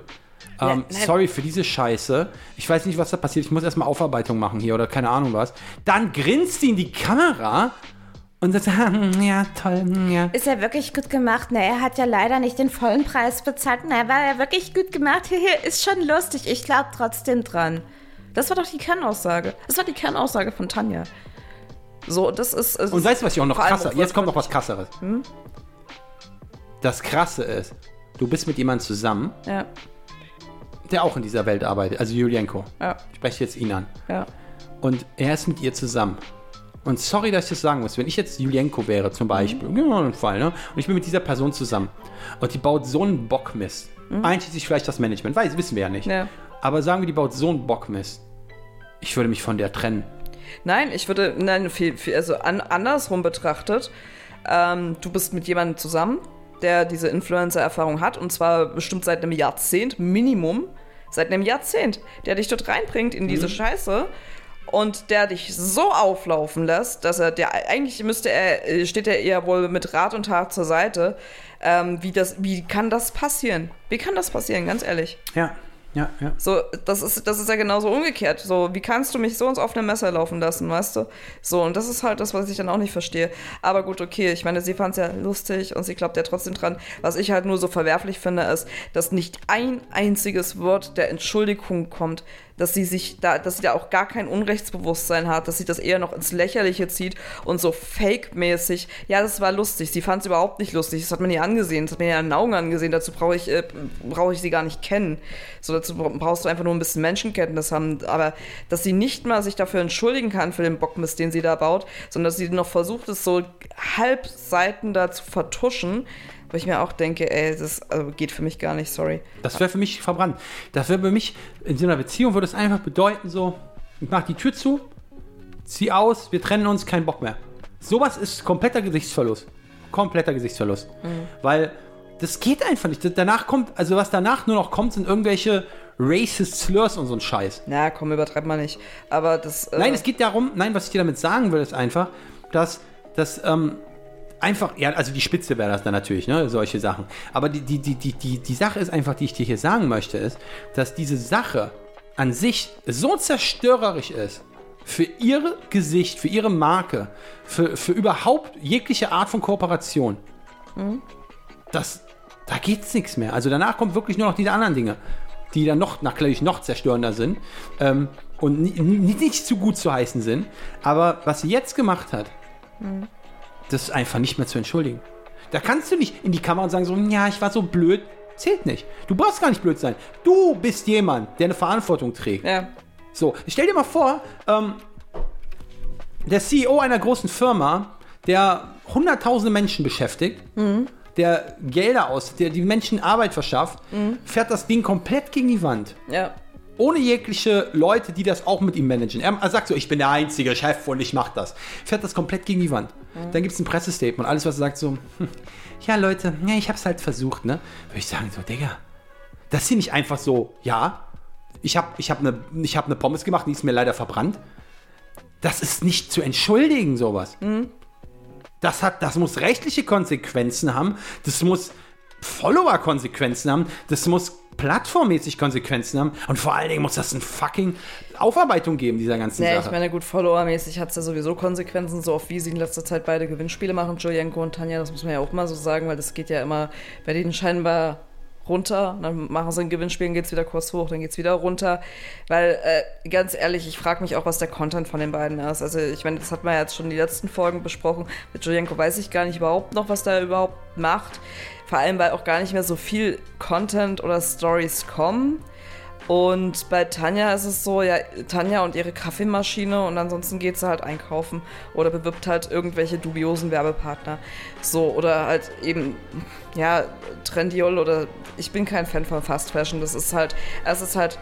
Ähm, nein. sorry für diese Scheiße. Ich weiß nicht, was da passiert. Ich muss erstmal Aufarbeitung machen hier oder keine Ahnung was. Dann grinst sie in die Kamera und sagt, ja, toll, hm, ja. Ist ja wirklich gut gemacht. Na, er hat ja leider nicht den vollen Preis bezahlt. Na, war ja wirklich gut gemacht. Hier ist schon lustig. Ich glaube trotzdem dran. Das war doch die Kernaussage. Das war die Kernaussage von Tanja. So, das ist. es Und weißt du, was ich auch noch krasser, jetzt kommt noch was krasseres. Das Krasse ist, du bist mit jemandem zusammen, Ja, der auch in dieser Welt arbeitet, also Julienko. ja, Ich spreche jetzt ihn an. ja. Und er ist mit ihr zusammen. Und sorry, dass ich das sagen muss. Wenn ich jetzt Julienko wäre, zum Beispiel, Mhm. ja, ein Fall, ne? Und ich bin mit dieser Person zusammen. Und die baut so einen Bockmist. Einschließlich vielleicht das Management. Weiß, wissen wir ja nicht. Mhm. Ja. Aber sagen wir, die baut so einen Bockmist. Ich würde mich von der trennen. Nein, ich würde, nein, viel, viel, also an, andersrum betrachtet, ähm, du bist mit jemandem zusammen, der diese Influencer-Erfahrung hat, und zwar bestimmt seit einem Jahrzehnt, Minimum, seit einem Jahrzehnt, der dich dort reinbringt in diese Scheiße und der dich so auflaufen lässt, dass er, der eigentlich müsste er, äh, steht er eher wohl mit Rat und Tat zur Seite. Ähm, wie, das, wie kann das passieren? Wie kann das passieren, ganz ehrlich? Ja, ja, ja. So, das ist, das ist ja genauso umgekehrt. So, wie kannst du mich so ins offene Messer laufen lassen, weißt du? So, und das ist halt das, was ich dann auch nicht verstehe. Aber gut, okay, ich meine, sie fand es ja lustig und sie glaubt ja trotzdem dran. Was ich halt nur so verwerflich finde, ist, dass nicht ein einziges Wort der Entschuldigung kommt, dass sie sich da, dass sie da auch gar kein Unrechtsbewusstsein hat, dass sie das eher noch ins Lächerliche zieht und so fake-mäßig. Ja, das war lustig. Sie fand es überhaupt nicht lustig. Das hat man ihr angesehen. Das hat man ihr in den Augen angesehen. Dazu brauche ich, äh, brauche ich sie gar nicht kennen. So, dazu brauchst du einfach nur ein bisschen Menschenkenntnis haben. Aber dass sie nicht mal sich dafür entschuldigen kann für den Bockmist, den sie da baut, sondern dass sie noch versucht, es so halb Seiten da zu vertuschen, wo ich mir auch denke, ey, das also geht für mich gar nicht, sorry. Das wäre für mich verbrannt. Das wäre für mich, in so einer Beziehung würde es einfach bedeuten, so, ich mach die Tür zu, zieh aus, wir trennen uns, kein Bock mehr. Sowas ist kompletter Gesichtsverlust. Kompletter Gesichtsverlust. Weil das geht einfach nicht. Danach kommt, also was danach nur noch kommt, sind irgendwelche racist Slurs und so ein Scheiß. Na, komm, übertreib mal nicht. Aber das. Äh, Nein, es geht darum, nein, was ich dir damit sagen will, ist einfach, dass, dass ähm, einfach, ja, also die Spitze wäre das dann natürlich, ne, solche Sachen. Aber die, die, die, die, die, die Sache ist einfach, die ich dir hier sagen möchte, ist, dass diese Sache an sich so zerstörerisch ist für ihre Gesicht, für ihre Marke, für, für überhaupt jegliche Art von Kooperation, dass da geht's nichts mehr. Also danach kommt wirklich nur noch diese anderen Dinge, die dann noch, natürlich noch zerstörender sind ähm, und ni- ni- nicht zu gut zu heißen sind. Aber was sie jetzt gemacht hat, das ist einfach nicht mehr zu entschuldigen. Da kannst du nicht in die Kamera und sagen so, ja, ich war so blöd. Zählt nicht. Du brauchst gar nicht blöd sein. Du bist jemand, der eine Verantwortung trägt. Ja. So, stell dir mal vor, ähm, der CEO einer großen Firma, der hunderttausende Menschen beschäftigt, der Gelder aus, der die Menschen Arbeit verschafft, fährt das Ding komplett gegen die Wand. Ja. Ohne jegliche Leute, die das auch mit ihm managen. Er sagt so, ich bin der einzige Chef und ich mach das. Fährt das komplett gegen die Wand. Dann gibt es ein Pressestatement. Alles, was er sagt, so, hm, ja Leute, ja, ich hab's halt versucht, ne? Würde ich sagen, so, Digga, das ist hier nicht einfach so, ja, ich habe ich hab eine hab ne Pommes gemacht, die ist mir leider verbrannt. Das ist nicht zu entschuldigen, sowas. Das, hat, das muss rechtliche Konsequenzen haben. Das muss Follower-Konsequenzen haben. Das muss plattformmäßig Konsequenzen haben. Und vor allen Dingen muss das eine fucking Aufarbeitung geben, dieser ganzen Ja, Sache. ich meine, gut, Follower-mäßig hat es ja sowieso Konsequenzen, so oft wie sie in letzter Zeit beide Gewinnspiele machen, Julienko und Tanja, das muss man ja auch mal so sagen, weil das geht ja immer bei denen scheinbar runter, dann machen sie ein Gewinnspiel, dann geht es wieder kurz hoch, dann geht es wieder runter, weil, äh, ganz ehrlich, ich frage mich auch, was der Content von den beiden ist. Also ich meine, das hat man ja jetzt schon die letzten Folgen besprochen, mit Julienko weiß ich gar nicht überhaupt noch, was der überhaupt macht, vor allem, weil auch gar nicht mehr so viel Content oder Stories kommen. Und bei Tanja ist es so, ja, Tanja und ihre Kaffeemaschine und ansonsten geht sie halt einkaufen oder bewirbt halt irgendwelche dubiosen Werbepartner. So, oder halt eben, ja, Trendiol oder ich bin kein Fan von Fast Fashion. Das ist halt, es ist halt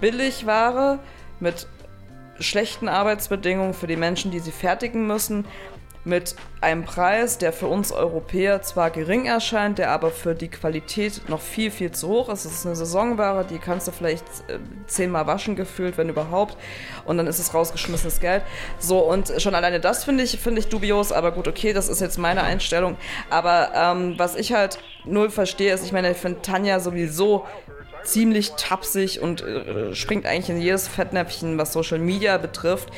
Billigware mit schlechten Arbeitsbedingungen für die Menschen, die sie fertigen müssen, mit einem Preis, der für uns Europäer zwar gering erscheint, der aber für die Qualität noch viel, viel zu hoch ist. Es ist eine Saisonware, die kannst du vielleicht äh, zehnmal waschen gefühlt, wenn überhaupt. Und dann ist es rausgeschmissenes Geld. So, und schon alleine das finde ich, finde ich dubios, aber gut, okay, das ist jetzt meine Einstellung. Aber ähm, was ich halt null verstehe, ist, ich meine, ich finde Tanja sowieso ziemlich tapsig und äh, springt eigentlich in jedes Fettnäpfchen, was Social Media betrifft.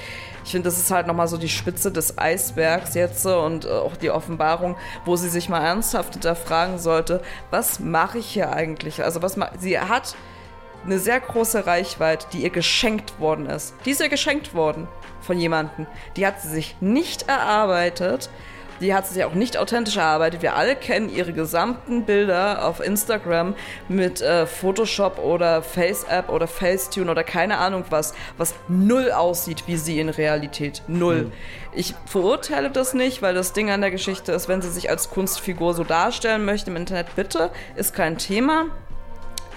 Ich finde, das ist halt nochmal so die Spitze des Eisbergs jetzt und äh, auch die Offenbarung, wo sie sich mal ernsthaft hinterfragen sollte, was mache ich hier eigentlich? Also was sie hat eine sehr große Reichweite, die ihr geschenkt worden ist. Die ist ihr geschenkt worden von jemandem. Die hat sie sich nicht erarbeitet. Die hat sich auch nicht authentisch erarbeitet. Wir alle kennen ihre gesamten Bilder auf Instagram mit äh, Photoshop oder FaceApp oder Facetune oder keine Ahnung was, was null aussieht wie sie in Realität. Null. Ich verurteile das nicht, weil das Ding an der Geschichte ist, wenn sie sich als Kunstfigur so darstellen möchte im Internet, bitte, ist kein Thema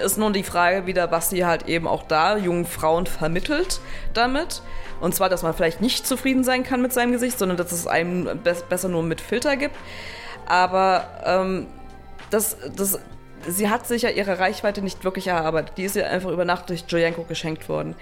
ist nun die Frage wieder, was sie halt eben auch da jungen Frauen vermittelt damit. Und zwar, dass man vielleicht nicht zufrieden sein kann mit seinem Gesicht, sondern dass es einem be besser nur mit Filter gibt. Aber ähm, das, das, sie hat sich ja ihre Reichweite nicht wirklich erarbeitet. Die ist ja einfach über Nacht durch Jojenko geschenkt worden.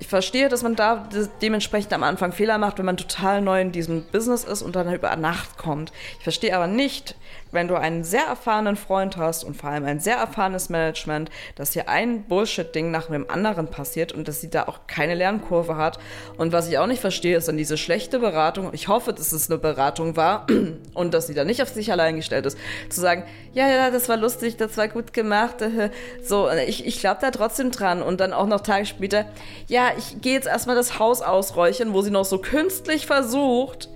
Ich verstehe, dass man da de dementsprechend am Anfang Fehler macht, wenn man total neu in diesem Business ist und dann über Nacht kommt. Ich verstehe aber nicht, wenn du einen sehr erfahrenen Freund hast und vor allem ein sehr erfahrenes Management, dass hier ein Bullshit-Ding nach dem anderen passiert und dass sie da auch keine Lernkurve hat. Und was ich auch nicht verstehe, ist dann diese schlechte Beratung. Ich hoffe, dass es eine Beratung war und dass sie da nicht auf sich allein gestellt ist. Zu sagen, ja, ja, das war lustig, das war gut gemacht. So, ich, ich glaube da trotzdem dran. Und dann auch noch Tage später, ja, ich gehe jetzt erstmal das Haus ausräuchern, wo sie noch so künstlich versucht,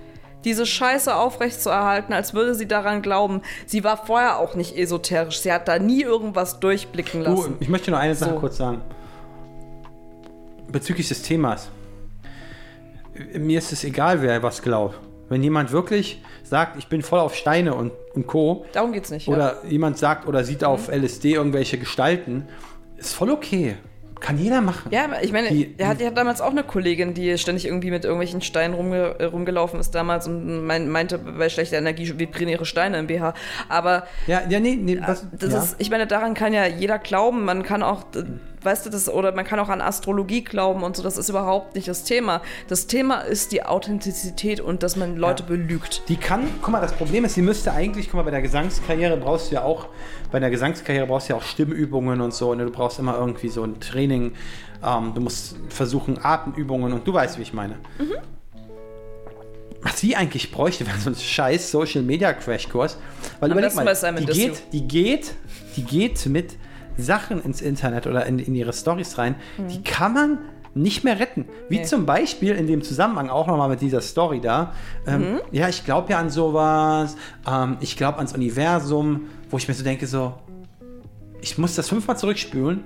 diese Scheiße aufrechtzuerhalten, als würde sie daran glauben. Sie war vorher auch nicht esoterisch. Sie hat da nie irgendwas durchblicken lassen. Du, ich möchte nur eine Sache So. kurz sagen. Bezüglich des Themas. Mir ist es egal, wer was glaubt. Wenn jemand wirklich sagt, ich bin voll auf Steine und, und Co. Darum geht's nicht. ja. Oder jemand sagt oder sieht auf LSD irgendwelche Gestalten, ist voll okay. Kann jeder machen. Ja, ich meine, Die- er hat ja damals auch eine Kollegin, die ständig irgendwie mit irgendwelchen Steinen rumge äh, rumgelaufen ist damals und mein, meinte, bei schlechter Energie vibrieren ihre Steine im BH. Aber Ja, ja, nee, nee, was, das ja. ist, ich meine, daran kann ja jeder glauben. Man kann auch, weißt du, das, oder man kann auch an Astrologie glauben und so. Das ist überhaupt nicht das Thema. Das Thema ist die Authentizität und dass man Leute Ja. belügt. Die kann, guck mal, das Problem ist, sie müsste eigentlich, guck mal, bei der Gesangskarriere brauchst du ja auch, bei der Gesangskarriere brauchst du ja auch Stimmübungen und so, ne? du brauchst immer irgendwie so ein Training, ähm, du musst versuchen Atemübungen und du weißt, wie ich meine. Was sie eigentlich bräuchte, wäre so ein scheiß Social Media Crashkurs. Weil Am überleg mal, die geht, die geht, die geht mit Sachen ins Internet oder in, in ihre Stories rein, die kann man nicht mehr retten. Wie Mhm. Nee. zum Beispiel in dem Zusammenhang auch nochmal mit dieser Story da. Ähm, Mhm. Ja, ich glaube ja an sowas. Ähm, ich glaube ans Universum, wo ich mir so denke, so, ich muss das fünfmal zurückspülen.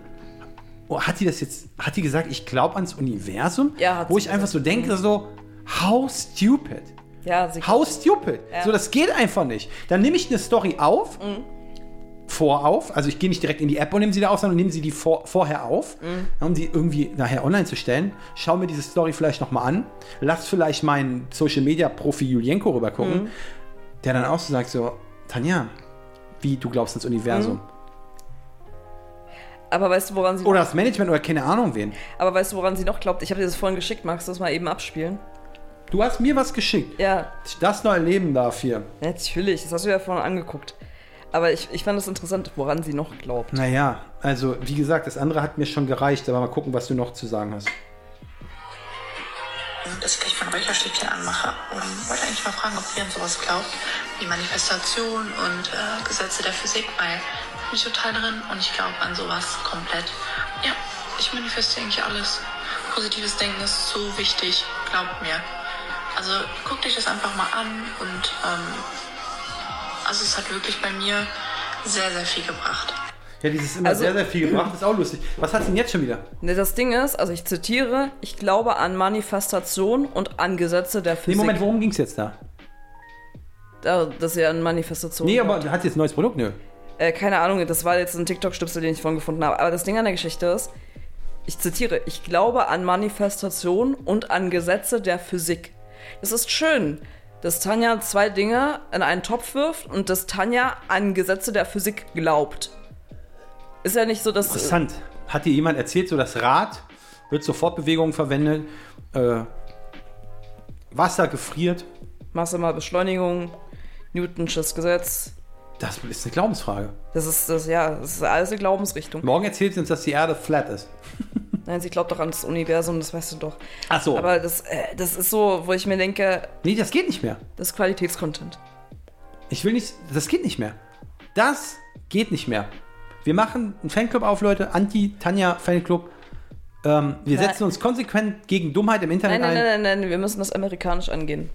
Oh, hat die das jetzt, hat die gesagt, ich glaube ans Universum? Ja, hat Wo ich einfach so denke, so, how stupid. Ja, How stupid. Ja. So, das geht einfach nicht. Dann nehme ich eine Story auf, vorauf, also ich gehe nicht direkt in die App und nehme sie da auf, sondern nehme sie die vor, vorher auf, um die irgendwie nachher online zu stellen. Schau mir diese Story vielleicht nochmal an, lass vielleicht meinen Social Media Profi Julienko rüber gucken, der dann auch so sagt: so, Tanja, wie du glaubst ins Universum. aber weißt du, woran sie Oder das Management oder keine Ahnung wen. aber weißt du, woran sie noch glaubt? Ich habe dir das vorhin geschickt, magst du das mal eben abspielen? Du hast mir was geschickt. Ja, dass ich Das noch erleben darf hier. natürlich, das hast du ja vorhin angeguckt. Aber ich, ich fand es interessant, woran sie noch glaubt. Naja, also wie gesagt, das andere hat mir schon gereicht, aber mal gucken, was du noch zu sagen hast. dass ich gleich mein Räucherstäbchen anmache und wollte eigentlich mal fragen, ob ihr an sowas glaubt, wie Manifestation und äh, Gesetze der Physik, weil ich bin total drin und ich glaube an sowas komplett. Ja, ich manifestiere eigentlich alles. Positives Denken ist so wichtig, glaubt mir. Also guckt euch das einfach mal an und ähm, also es hat wirklich bei mir sehr, sehr viel gebracht. Ja, dieses immer Also- sehr, sehr viel gebracht, ist auch lustig. Was hat's denn jetzt schon wieder? Ne, Das Ding ist, also ich zitiere, ich glaube an Manifestation und an Gesetze der Nee, Physik. Moment, worum ging's jetzt da? Da, dass er an Manifestation Nee, aber hat jetzt ein neues Produkt? Nö. Äh, keine Ahnung, das war jetzt ein TikTok-Stüpsel, den ich vorhin gefunden habe. Aber das Ding an der Geschichte ist, ich zitiere, ich glaube an Manifestation und an Gesetze der Physik. Es ist schön, dass Tanja zwei Dinge in einen Topf wirft und dass Tanja an Gesetze der Physik glaubt. Ist ja nicht so, dass. Interessant. Hat dir jemand erzählt, so das Rad wird zur Fortbewegung verwendet, äh, Wasser gefriert? Masse mal Beschleunigung, Newtonsches Gesetz. Das ist eine Glaubensfrage. Das ist, das, ja, das ist alles eine Glaubensrichtung. Morgen erzählt sie uns, dass die Erde flat ist. Nein, sie glaubt doch an das Universum, das weißt du doch. Ach so. Aber das, äh, das ist so, wo ich mir denke, nee, das geht nicht mehr. das ist Qualitätscontent. Ich will nicht, das geht nicht mehr. Das geht nicht mehr. Wir machen einen Fanclub auf, Leute. Anti-Tanja-Fanclub. Ähm, wir Nein. setzen uns konsequent gegen Dummheit im Internet Nein, nein, ein. nein, nein, nein, wir müssen das amerikanisch angehen.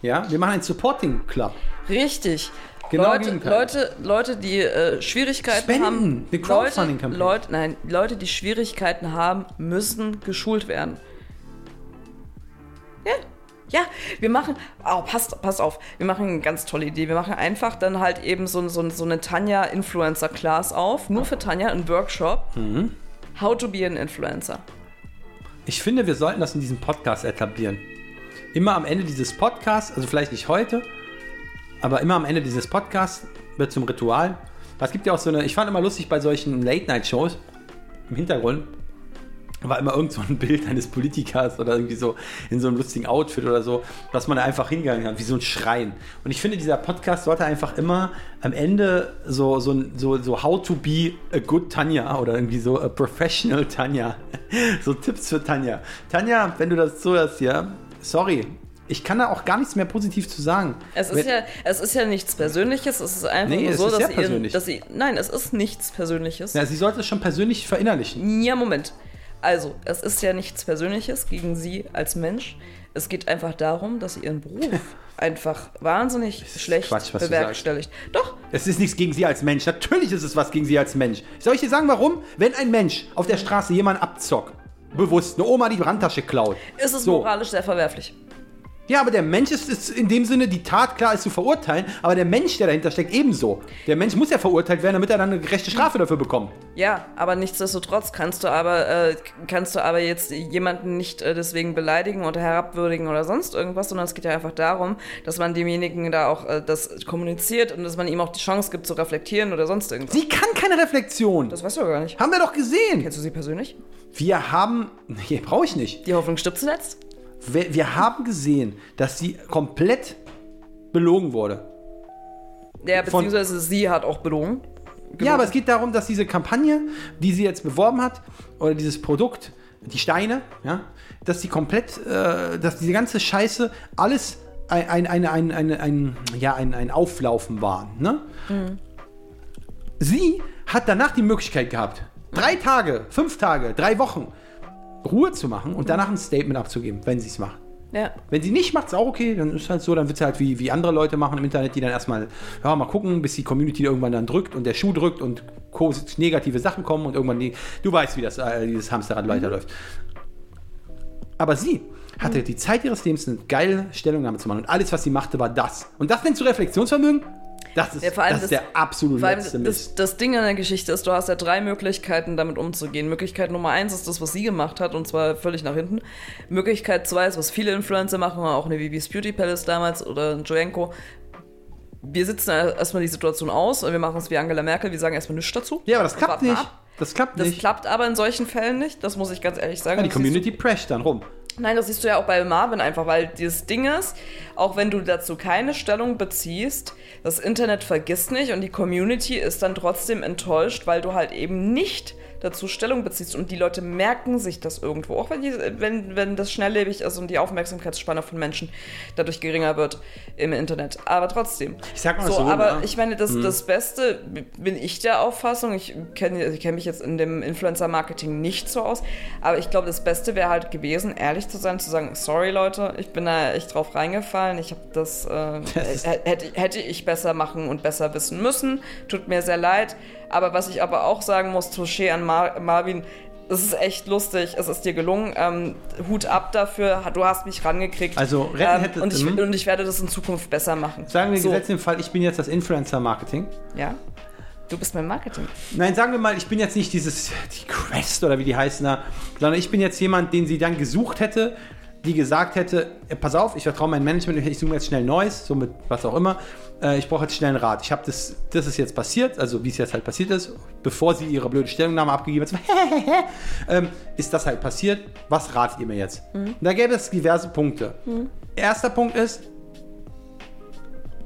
Ja, wir machen einen Supporting Club. Richtig. Genau Leute. Leute, Leute, die äh, Schwierigkeiten Spenden, haben. eine Leute, Crowdfunding-Kampagne. Leute, nein, Leute, die Schwierigkeiten haben, müssen geschult werden. Ja. Ja, wir machen, oh, passt, passt auf, wir machen eine ganz tolle Idee. Wir machen einfach dann halt eben so, so, so eine Tanja-Influencer-Class auf, nur für Tanja, ein Workshop. Mhm. How to be an Influencer. Ich finde, wir sollten das in diesem Podcast etablieren. Immer am Ende dieses Podcasts, also vielleicht nicht heute, aber immer am Ende dieses Podcasts wird zum Ritual. Es gibt ja auch so eine, ich fand immer lustig bei solchen Late-Night-Shows im Hintergrund war immer irgend so ein Bild eines Politikers oder irgendwie so in so einem lustigen Outfit oder so, was man da einfach hingegangen hat, wie so ein Schrein. Und ich finde, dieser Podcast sollte einfach immer am Ende so, so, so, so how to be a good Tanja oder irgendwie so a professional Tanja. so Tipps für Tanja. Tanja, wenn du das zuhörst hier, sorry. Ich kann da auch gar nichts mehr positiv zu sagen. Es ist, ja, es ist ja nichts Persönliches, es ist einfach Nee, nur so, dass, persönlich. dass sie. Nein, es ist nichts Persönliches. ja, sie sollte es schon persönlich verinnerlichen. Ja, Moment. Also, es ist ja nichts Persönliches gegen sie als Mensch. Es geht einfach darum, dass sie ihren Beruf einfach wahnsinnig schlecht Quatsch, bewerkstelligt. Doch, Es ist nichts gegen sie als Mensch. Natürlich ist es was gegen sie als Mensch. Soll ich dir sagen, warum? Wenn ein Mensch auf der Straße jemanden abzockt, bewusst, eine Oma die Handtasche klaut. ist es so. moralisch sehr verwerflich. Ja, aber der Mensch ist, ist in dem Sinne, die Tat klar ist zu verurteilen, aber der Mensch, der dahinter steckt, ebenso. Der Mensch muss ja verurteilt werden, damit er dann eine gerechte Strafe dafür bekommt. Ja, aber nichtsdestotrotz kannst du aber, äh, kannst du aber jetzt jemanden nicht äh, deswegen beleidigen oder herabwürdigen oder sonst irgendwas, sondern es geht ja einfach darum, dass man demjenigen da auch äh, das kommuniziert und dass man ihm auch die Chance gibt zu reflektieren oder sonst irgendwas. Sie kann keine Reflexion. Das weißt du gar nicht. haben wir doch gesehen. Kennst du sie persönlich? Wir haben. Nee, brauche ich nicht. Die Hoffnung stirbt zuletzt? Wir, wir haben gesehen, dass sie komplett belogen wurde. Ja, Von- beziehungsweise sie hat auch belogen. Ja, aber es geht darum, dass diese Kampagne, die sie jetzt beworben hat, oder dieses Produkt, die Steine, ja, dass die komplett, äh, dass diese ganze Scheiße alles ein, ein, ein, ein, ein, ein, ja, ein, ein Auflaufen war. Ne? Sie hat danach die Möglichkeit gehabt, drei Tage, fünf Tage, drei Wochen Ruhe zu machen und danach ein Statement abzugeben, wenn sie es macht. Ja. Wenn sie nicht macht, ist auch okay, dann ist halt so, dann wird es halt wie, wie andere Leute machen im Internet, die dann erstmal, ja, mal gucken, bis die Community irgendwann dann drückt und der Schuh drückt und negative Sachen kommen und irgendwann, die, du weißt, wie das, äh, dieses Hamsterrad weiterläuft. Aber sie hatte die Zeit ihres Lebens, eine geile Stellungnahme zu machen und alles, was sie machte, war das. Und das nennst du Reflexionsvermögen? Das ist, Ja, vor allem das ist das- der absolut Vor allem letzte das, das Ding an der Geschichte ist, du hast ja drei Möglichkeiten, damit umzugehen. Möglichkeit Nummer eins ist das, was sie gemacht hat, und zwar völlig nach hinten. Möglichkeit zwei ist, was viele Influencer machen, auch eine Vivi's Beauty Palace damals oder ein Joenko. Wir sitzen erstmal die Situation aus und wir machen es wie Angela Merkel, wir sagen erstmal nichts dazu. Ja, aber das klappt nicht. ab. Das klappt Das nicht. klappt aber in solchen Fällen nicht, das muss ich ganz ehrlich sagen. Ja, die Das Community prescht dann rum. Nein, das siehst du ja auch bei Marvin einfach, weil dieses Ding ist, auch wenn du dazu keine Stellung beziehst, das Internet vergisst nicht und die Community ist dann trotzdem enttäuscht, weil du halt eben nicht dazu Stellung beziehst und die Leute merken sich das irgendwo, auch wenn, die, wenn, wenn das schnelllebig ist und die Aufmerksamkeitsspanne von Menschen dadurch geringer wird im Internet. Aber trotzdem. Ich sag mal so, so, aber ne? ich meine, das, das Beste bin ich der Auffassung, ich kenne ich kenn mich jetzt in dem Influencer-Marketing nicht so aus, aber ich glaube, das Beste wäre halt gewesen, ehrlich zu sein, zu sagen, sorry Leute, ich bin da echt drauf reingefallen, ich habe das, äh, Das hätte, hätte ich besser machen und besser wissen müssen, tut mir sehr leid, aber was ich aber auch sagen muss, Touché an Mar Marvin, es ist echt lustig, es ist dir gelungen. Ähm, Hut ab dafür, du hast mich rangekriegt. Also, retten ähm, hätte- und, ich, mhm. und ich werde das in Zukunft besser machen. Sagen wir so, gesetzt im Fall, ich bin jetzt das Influencer-Marketing. Ja. Du bist mein Marketing. Nein, sagen wir mal, ich bin jetzt nicht dieses, die Quest oder wie die heißen da, sondern ich bin jetzt jemand, den sie dann gesucht hätte, die gesagt hätte, äh, pass auf, ich vertraue meinem Management, ich suche mir jetzt schnell Neues, so mit was auch immer. Äh, ich brauche jetzt schnell einen Rat. Ich habe das, das ist jetzt passiert, also wie es jetzt halt passiert ist, bevor sie ihre blöde Stellungnahme abgegeben hat, ähm, ist das halt passiert. Was ratet ihr mir jetzt? Da gäbe es diverse Punkte. Erster Punkt ist,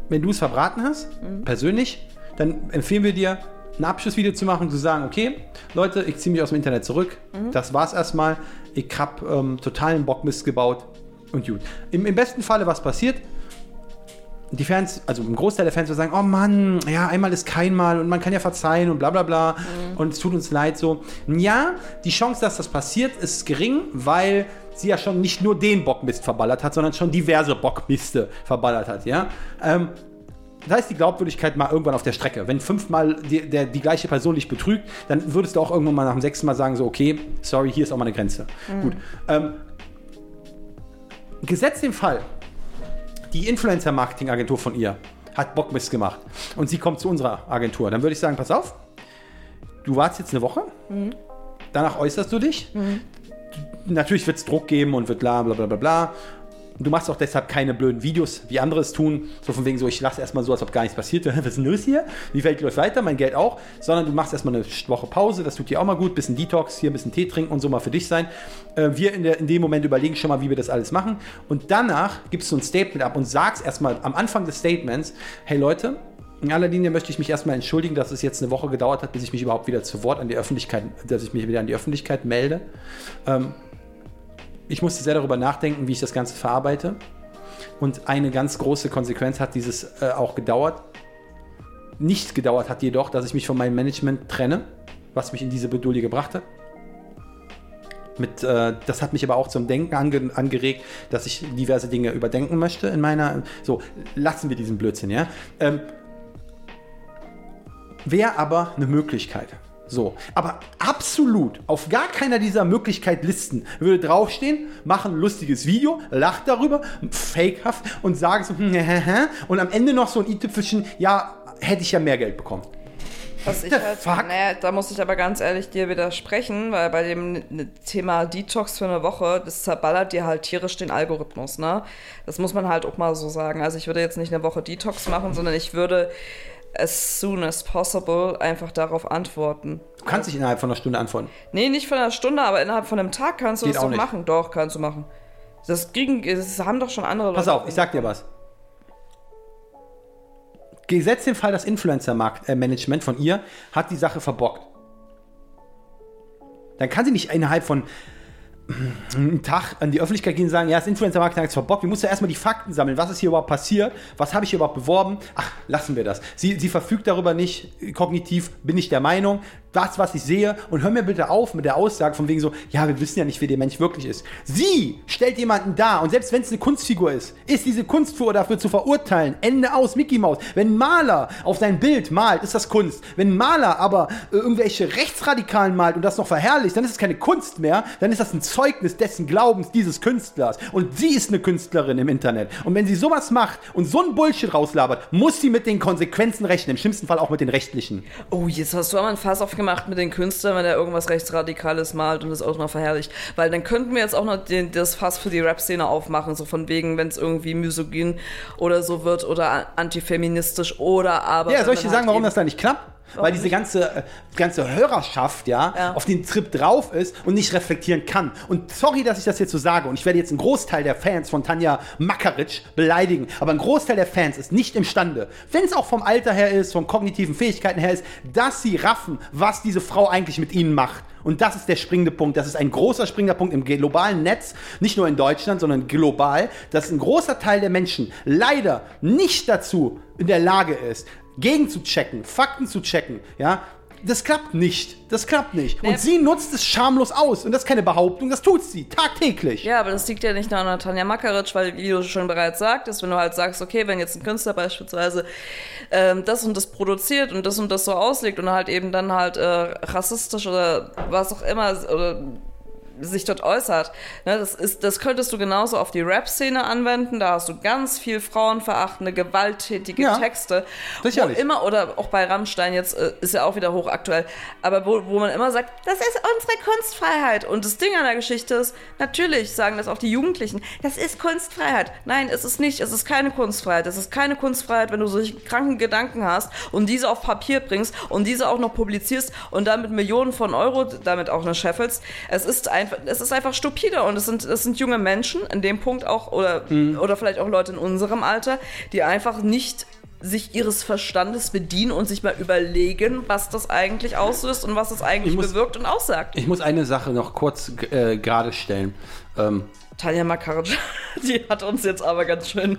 wenn du es verbraten hast, persönlich, dann empfehlen wir dir, ein Abschlussvideo zu machen, zu sagen, okay, Leute, ich ziehe mich aus dem Internet zurück. Das war's erstmal. Ich habe ähm, totalen Bockmist gebaut und gut. Im, Im besten Falle, was passiert? Die Fans, also ein Großteil der Fans wird sagen, oh Mann, ja, einmal ist kein Mal und man kann ja verzeihen und bla bla bla und es tut uns leid so. Ja, die Chance, dass das passiert, ist gering, weil sie ja schon nicht nur den Bockmist verballert hat, sondern schon diverse Bockmiste verballert hat, ja. Ähm, da ist die Glaubwürdigkeit mal irgendwann auf der Strecke. Wenn fünfmal die, der, die gleiche Person dich betrügt, dann würdest du auch irgendwann mal nach dem sechsten Mal sagen, so, okay, sorry, hier ist auch mal eine Grenze. Gut. Ähm, gesetzt den Fall, die Influencer-Marketing-Agentur von ihr hat Bockmist gemacht und sie kommt zu unserer Agentur, dann würde ich sagen, pass auf, du wartest jetzt eine Woche, danach äußerst du dich. Natürlich wird es Druck geben und wird bla bla bla bla bla. Du machst auch deshalb keine blöden Videos, wie andere es tun. So von wegen so, ich lasse erstmal so, als ob gar nichts passiert. Was ist denn los hier? Die Welt läuft weiter, mein Geld auch. Sondern du machst erstmal eine Woche Pause, das tut dir auch mal gut. Bisschen Detox, hier ein bisschen Tee trinken und so mal für dich sein. Äh, wir in, der, in dem Moment überlegen schon mal, wie wir das alles machen. Und danach gibst du ein Statement ab und sagst erstmal am Anfang des Statements, hey Leute, in aller Linie möchte ich mich erstmal entschuldigen, dass es jetzt eine Woche gedauert hat, bis ich mich überhaupt wieder zu Wort an die Öffentlichkeit, dass ich mich wieder an die Öffentlichkeit melde. Ähm, ich musste sehr darüber nachdenken, wie ich das Ganze verarbeite. Und eine ganz große Konsequenz hat dieses äh, auch gedauert. Nicht gedauert hat jedoch, dass ich mich von meinem Management trenne, was mich in diese Bedouille gebracht hat. Mit, äh, das hat mich aber auch zum Denken ange angeregt, dass ich diverse Dinge überdenken möchte in meiner. So, lassen wir diesen Blödsinn, ja. Ähm, Wäre aber eine Möglichkeit. So. Aber absolut auf gar keiner dieser Möglichkeitslisten würde draufstehen, machen ein lustiges Video, lacht darüber, fakehaft und sagen so, und am Ende noch so ein i-Tüpfelchen, ja, hätte ich ja mehr Geld bekommen. Was ich halt, fuck? naja, da muss ich aber ganz ehrlich dir widersprechen, weil bei dem Thema Detox für eine Woche, das zerballert dir halt tierisch den Algorithmus, ne? Das muss man halt auch mal so sagen. Also ich würde jetzt nicht eine Woche Detox machen, sondern ich würde as soon as possible einfach darauf antworten. Du kannst dich innerhalb von einer Stunde antworten. Nee, nicht von einer Stunde, aber innerhalb von einem Tag kannst du Geht das auch doch nicht. machen. Doch, kannst du machen. Das kriegen, das haben doch schon andere Pass Leute. auf, ich sag dir was. Gesetzt den Fall, das Influencer-Management von ihr hat die Sache verbockt. Dann kann sie nicht innerhalb von einen Tag an die Öffentlichkeit gehen und sagen, ja, das Influencer-Marketing es verbockt. Wir müssen ja erstmal die Fakten sammeln. Was ist hier überhaupt passiert? Was habe ich hier überhaupt beworben? Ach, lassen wir das. Sie, sie verfügt darüber nicht. Kognitiv bin ich der Meinung. Das, was ich sehe. Und hör mir bitte auf mit der Aussage von wegen so, ja, wir wissen ja nicht, wer der Mensch wirklich ist. Sie stellt jemanden dar. Und selbst wenn es eine Kunstfigur ist, ist diese Kunstfigur dafür zu verurteilen. Ende aus, Mickey Mouse. Wenn ein Maler auf sein Bild malt, ist das Kunst. Wenn ein Maler aber äh, irgendwelche Rechtsradikalen malt und das noch verherrlicht, dann ist es keine Kunst mehr. Dann ist das ein Zeugnis dessen Glaubens dieses Künstlers. Und sie ist eine Künstlerin im Internet. Und wenn sie sowas macht und so einen Bullshit rauslabert, muss sie mit den Konsequenzen rechnen. Im schlimmsten Fall auch mit den rechtlichen. Oh, jetzt hast du aber ein Fass aufgemacht mit den Künstlern, wenn er irgendwas Rechtsradikales malt und das auch noch verherrlicht. Weil dann könnten wir jetzt auch noch den, das Fass für die Rap-Szene aufmachen, so von wegen, wenn es irgendwie misogyn oder so wird oder antifeministisch oder aber. Ja, soll ich dir man sagen, halt warum das da nicht klappt? Weil diese ganze, äh, ganze Hörerschaft ja, Ja. auf den Trip drauf ist und nicht reflektieren kann. Und sorry, dass ich das jetzt so sage. Und ich werde jetzt einen Großteil der Fans von Tanja Makaric beleidigen. Aber ein Großteil der Fans ist nicht imstande, wenn es auch vom Alter her ist, von kognitiven Fähigkeiten her ist, dass sie raffen, was diese Frau eigentlich mit ihnen macht. Und das ist der springende Punkt. Das ist ein großer springender Punkt im globalen Netz, nicht nur in Deutschland, sondern global, dass ein großer Teil der Menschen leider nicht dazu in der Lage ist, gegen zu checken, Fakten zu checken, ja. Das klappt nicht. Das klappt nicht. Nee. Und sie nutzt es schamlos aus. Und das ist keine Behauptung, das tut sie tagtäglich. Ja, aber das liegt ja nicht nur an Natanja Makaric, weil, wie du schon bereits sagtest, wenn du halt sagst, okay, wenn jetzt ein Künstler beispielsweise ähm, das und das produziert und das und das so auslegt und halt eben dann halt äh, rassistisch oder was auch immer oder sich dort äußert. Ne, das, ist, das könntest du genauso auf die Rap-Szene anwenden. Da hast du ganz viel frauenverachtende, gewalttätige Ja, Texte. sicherlich. Wo immer, oder auch bei Rammstein jetzt, äh, ist ja auch wieder hochaktuell, aber wo, wo man immer sagt, das ist unsere Kunstfreiheit. Und das Ding an der Geschichte ist, natürlich sagen das auch die Jugendlichen, das ist Kunstfreiheit. Nein, es ist nicht. Es ist keine Kunstfreiheit. Es ist keine Kunstfreiheit, wenn du solche kranken Gedanken hast und diese auf Papier bringst und diese auch noch publizierst und damit Millionen von Euro damit auch noch scheffelst. Es ist einfach, es ist einfach stupide und es sind, es sind junge Menschen in dem Punkt auch oder, oder vielleicht auch Leute in unserem Alter, die einfach nicht sich ihres Verstandes bedienen und sich mal überlegen, was das eigentlich auslöst und was das eigentlich Ich muss- bewirkt und aussagt. Ich muss eine Sache noch kurz äh, gerade stellen. Ähm, Tanja Makaric, die hat uns jetzt aber ganz schön,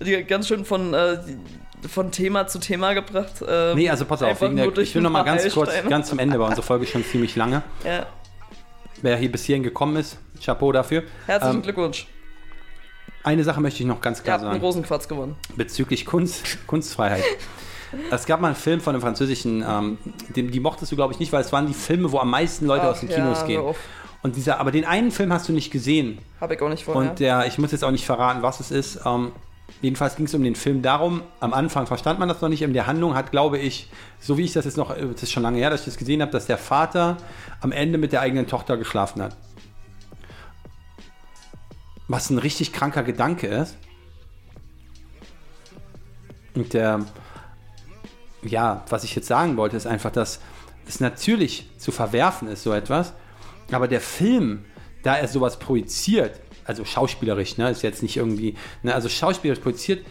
die ganz schön von, äh, von Thema zu Thema gebracht. Ähm, nee, also pass auf, einfach wegen der, ich will noch mal ein paar ganz kurz, ganz zum Ende, weil unsere Folge ist schon ziemlich lange. Ja. Wer hier bis hierhin gekommen ist, Chapeau dafür. Herzlichen Ähm, Glückwunsch. Eine Sache möchte ich noch ganz klar habt einen sagen. Rosenquarz gewonnen. bezüglich Kunst, Kunstfreiheit. Es gab mal einen Film von einem französischen, ähm, den, die mochtest du, glaube ich, nicht, weil es waren die Filme, wo am meisten Leute Ach aus den ja, Kinos hör gehen. Und dieser, aber den einen Film hast du nicht gesehen. Habe ich auch nicht vorher. Und der, ich muss jetzt auch nicht verraten, was es ist. Ähm, jedenfalls ging es um den Film darum, am Anfang verstand man das noch nicht, in der Handlung hat, glaube ich, so wie ich das jetzt noch, äh, das ist schon lange her, dass ich das gesehen habe, dass der Vater am Ende mit der eigenen Tochter geschlafen hat. Was ein richtig kranker Gedanke ist. Und der, ja, was ich jetzt sagen wollte, ist einfach, dass es natürlich zu verwerfen ist, so etwas. Aber der Film, da er sowas projiziert, also schauspielerisch, ne, ist jetzt nicht irgendwie, ne, also schauspielerisch projiziert,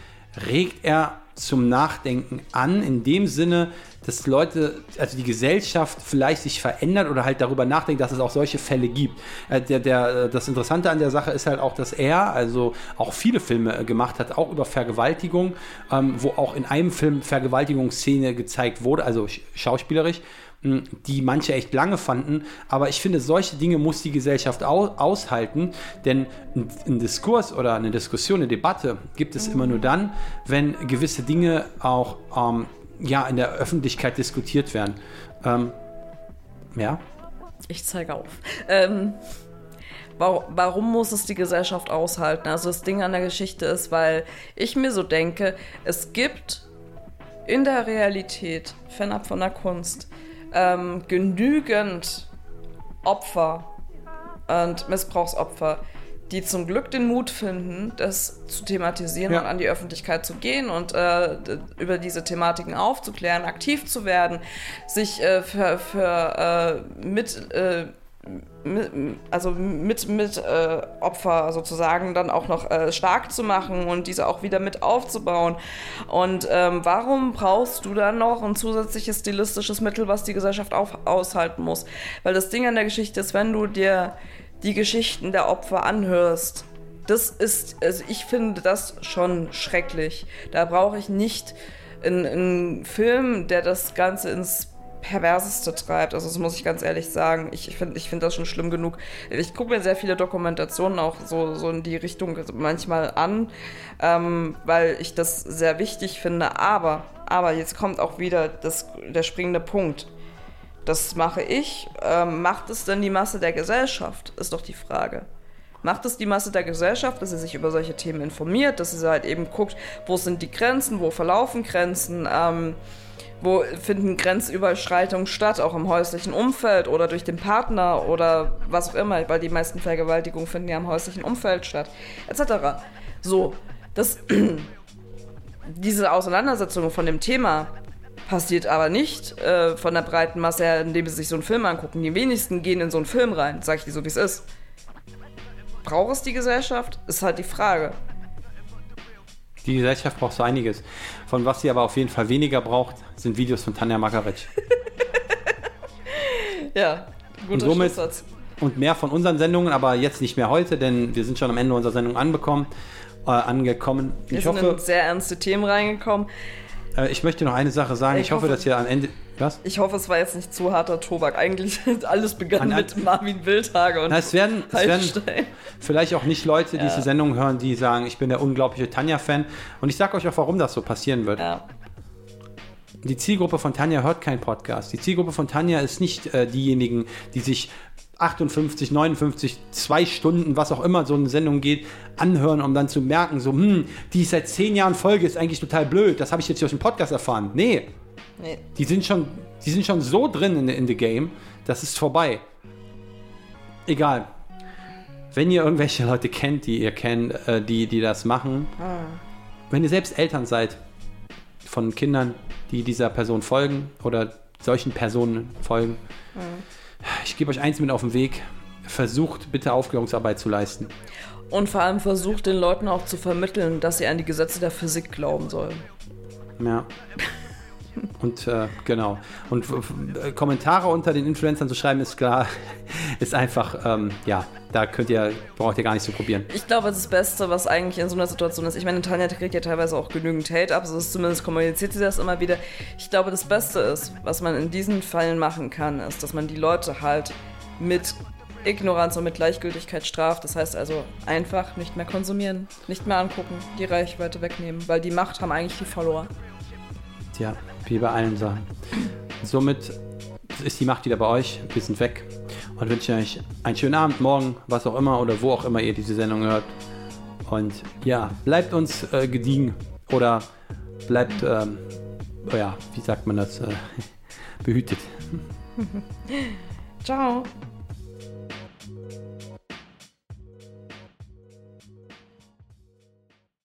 regt er zum Nachdenken an, in dem Sinne, dass Leute, also die Gesellschaft vielleicht sich verändert oder halt darüber nachdenkt, dass es auch solche Fälle gibt. Äh, der, der, das Interessante an der Sache ist halt auch, dass er also auch viele Filme äh, gemacht hat, auch über Vergewaltigung, ähm, wo auch in einem Film Vergewaltigungsszene gezeigt wurde, also sch- schauspielerisch, die manche echt lange fanden. Aber ich finde, solche Dinge muss die Gesellschaft au aushalten, denn ein, Diskurs oder eine Diskussion, eine Debatte gibt es immer nur dann, wenn gewisse Dinge auch ähm, ja, in der Öffentlichkeit diskutiert werden. Ähm, Ja? Ich zeige auf. Ähm, warum muss es die Gesellschaft aushalten? Also das Ding an der Geschichte ist, weil ich mir so denke, es gibt in der Realität, fernab von der Kunst, ähm, genügend Opfer und Missbrauchsopfer, die zum Glück den Mut finden, das zu thematisieren Ja. und an die Öffentlichkeit zu gehen und äh, über diese Thematiken aufzuklären, aktiv zu werden, sich äh, für, für äh, mit, äh, mit, also mit, mit äh, Opfer sozusagen dann auch noch äh, stark zu machen und diese auch wieder mit aufzubauen. Und ähm, warum brauchst du dann noch ein zusätzliches stilistisches Mittel, was die Gesellschaft auf, aushalten muss? Weil das Ding an der Geschichte ist, wenn du dir die Geschichten der Opfer anhörst, das ist, also ich finde das schon schrecklich. Da brauche ich nicht einen, Film, der das Ganze ins Perverseste treibt. Also das muss ich ganz ehrlich sagen. Ich finde ich find das schon schlimm genug. Ich gucke mir sehr viele Dokumentationen auch so, so in die Richtung manchmal an, ähm, weil ich das sehr wichtig finde. Aber, aber jetzt kommt auch wieder das, der springende Punkt. Das mache ich. Ähm, macht es denn die Masse der Gesellschaft? Ist doch die Frage. Macht es die Masse der Gesellschaft, dass sie sich über solche Themen informiert, dass sie halt eben guckt, wo sind die Grenzen, wo verlaufen Grenzen, ähm, wo finden Grenzüberschreitungen statt, auch im häuslichen Umfeld oder durch den Partner oder was auch immer, weil die meisten Vergewaltigungen finden ja im häuslichen Umfeld statt, etc. So, das, diese Auseinandersetzung von dem Thema passiert aber nicht äh, von der breiten Masse her, indem sie sich so einen Film angucken. Die wenigsten gehen in so einen Film rein, sag ich dir so, wie es ist. Braucht es die Gesellschaft? Ist halt die Frage. Die Gesellschaft braucht so einiges. Von was sie aber auf jeden Fall weniger braucht, sind Videos von Tanja Makaric. Ja, guter Und somit- Schlusssatz. Und mehr von unseren Sendungen, aber jetzt nicht mehr heute, denn wir sind schon am Ende unserer Sendung anbekommen, äh, angekommen. Wir Ich sind hoffe, in sehr ernste Themen reingekommen. äh, ich möchte noch eine Sache sagen. Ich Ich, hoffe, hoffe- dass ihr am Ende. Was? Ich hoffe, es war jetzt nicht zu harter Tobak. Eigentlich alles begann An- mit Marvin Wildhage und Na, es werden, es werden vielleicht auch nicht Leute diese Sendung hören, die sagen, ich bin der unglaubliche Tanja-Fan. Und ich sage euch auch, warum das so passieren wird. Ja. Die Zielgruppe von Tanja hört keinen Podcast. Die Zielgruppe von Tanja ist nicht äh, diejenigen, die sich 58, 59, zwei Stunden, was auch immer so eine Sendung geht, anhören, um dann zu merken, so, hm, die ist seit zehn Jahren Folge, ist eigentlich total blöd. Das habe ich jetzt durch den Podcast erfahren. Nee, Nee. die sind schon, die sind schon so drin in, in the game, das ist vorbei. Egal. Wenn ihr irgendwelche Leute kennt, die ihr kennt, äh, die, die das machen, wenn ihr selbst Eltern seid von Kindern, die dieser Person folgen oder solchen Personen folgen, ich gebe euch eins mit auf den Weg. Versucht bitte Aufklärungsarbeit zu leisten. Und vor allem versucht den Leuten auch zu vermitteln, dass sie an die Gesetze der Physik glauben sollen. Ja. Und äh, genau. Und Kommentare unter den Influencern zu schreiben, ist klar, ist einfach, ähm, ja, da könnt ihr, braucht ihr gar nicht zu probieren. Ich glaube, das Beste, was eigentlich in so einer Situation ist, ich meine, Tanja kriegt ja teilweise auch genügend Hate ab, so ist zumindest kommuniziert sie das immer wieder. Ich glaube, das Beste ist, was man in diesen Fällen machen kann, ist, dass man die Leute halt mit Ignoranz und mit Gleichgültigkeit straft. Das heißt also einfach nicht mehr konsumieren, nicht mehr angucken, die Reichweite wegnehmen, weil die Macht haben eigentlich die Follower. Tja, wie bei allen Sachen. Somit ist die Macht wieder bei euch. Wir sind weg. Und wünsche euch einen schönen Abend, morgen, was auch immer oder wo auch immer ihr diese Sendung hört. Und ja, bleibt uns äh, gediegen oder bleibt, ähm, oh ja, wie sagt man das, äh, behütet. Ciao.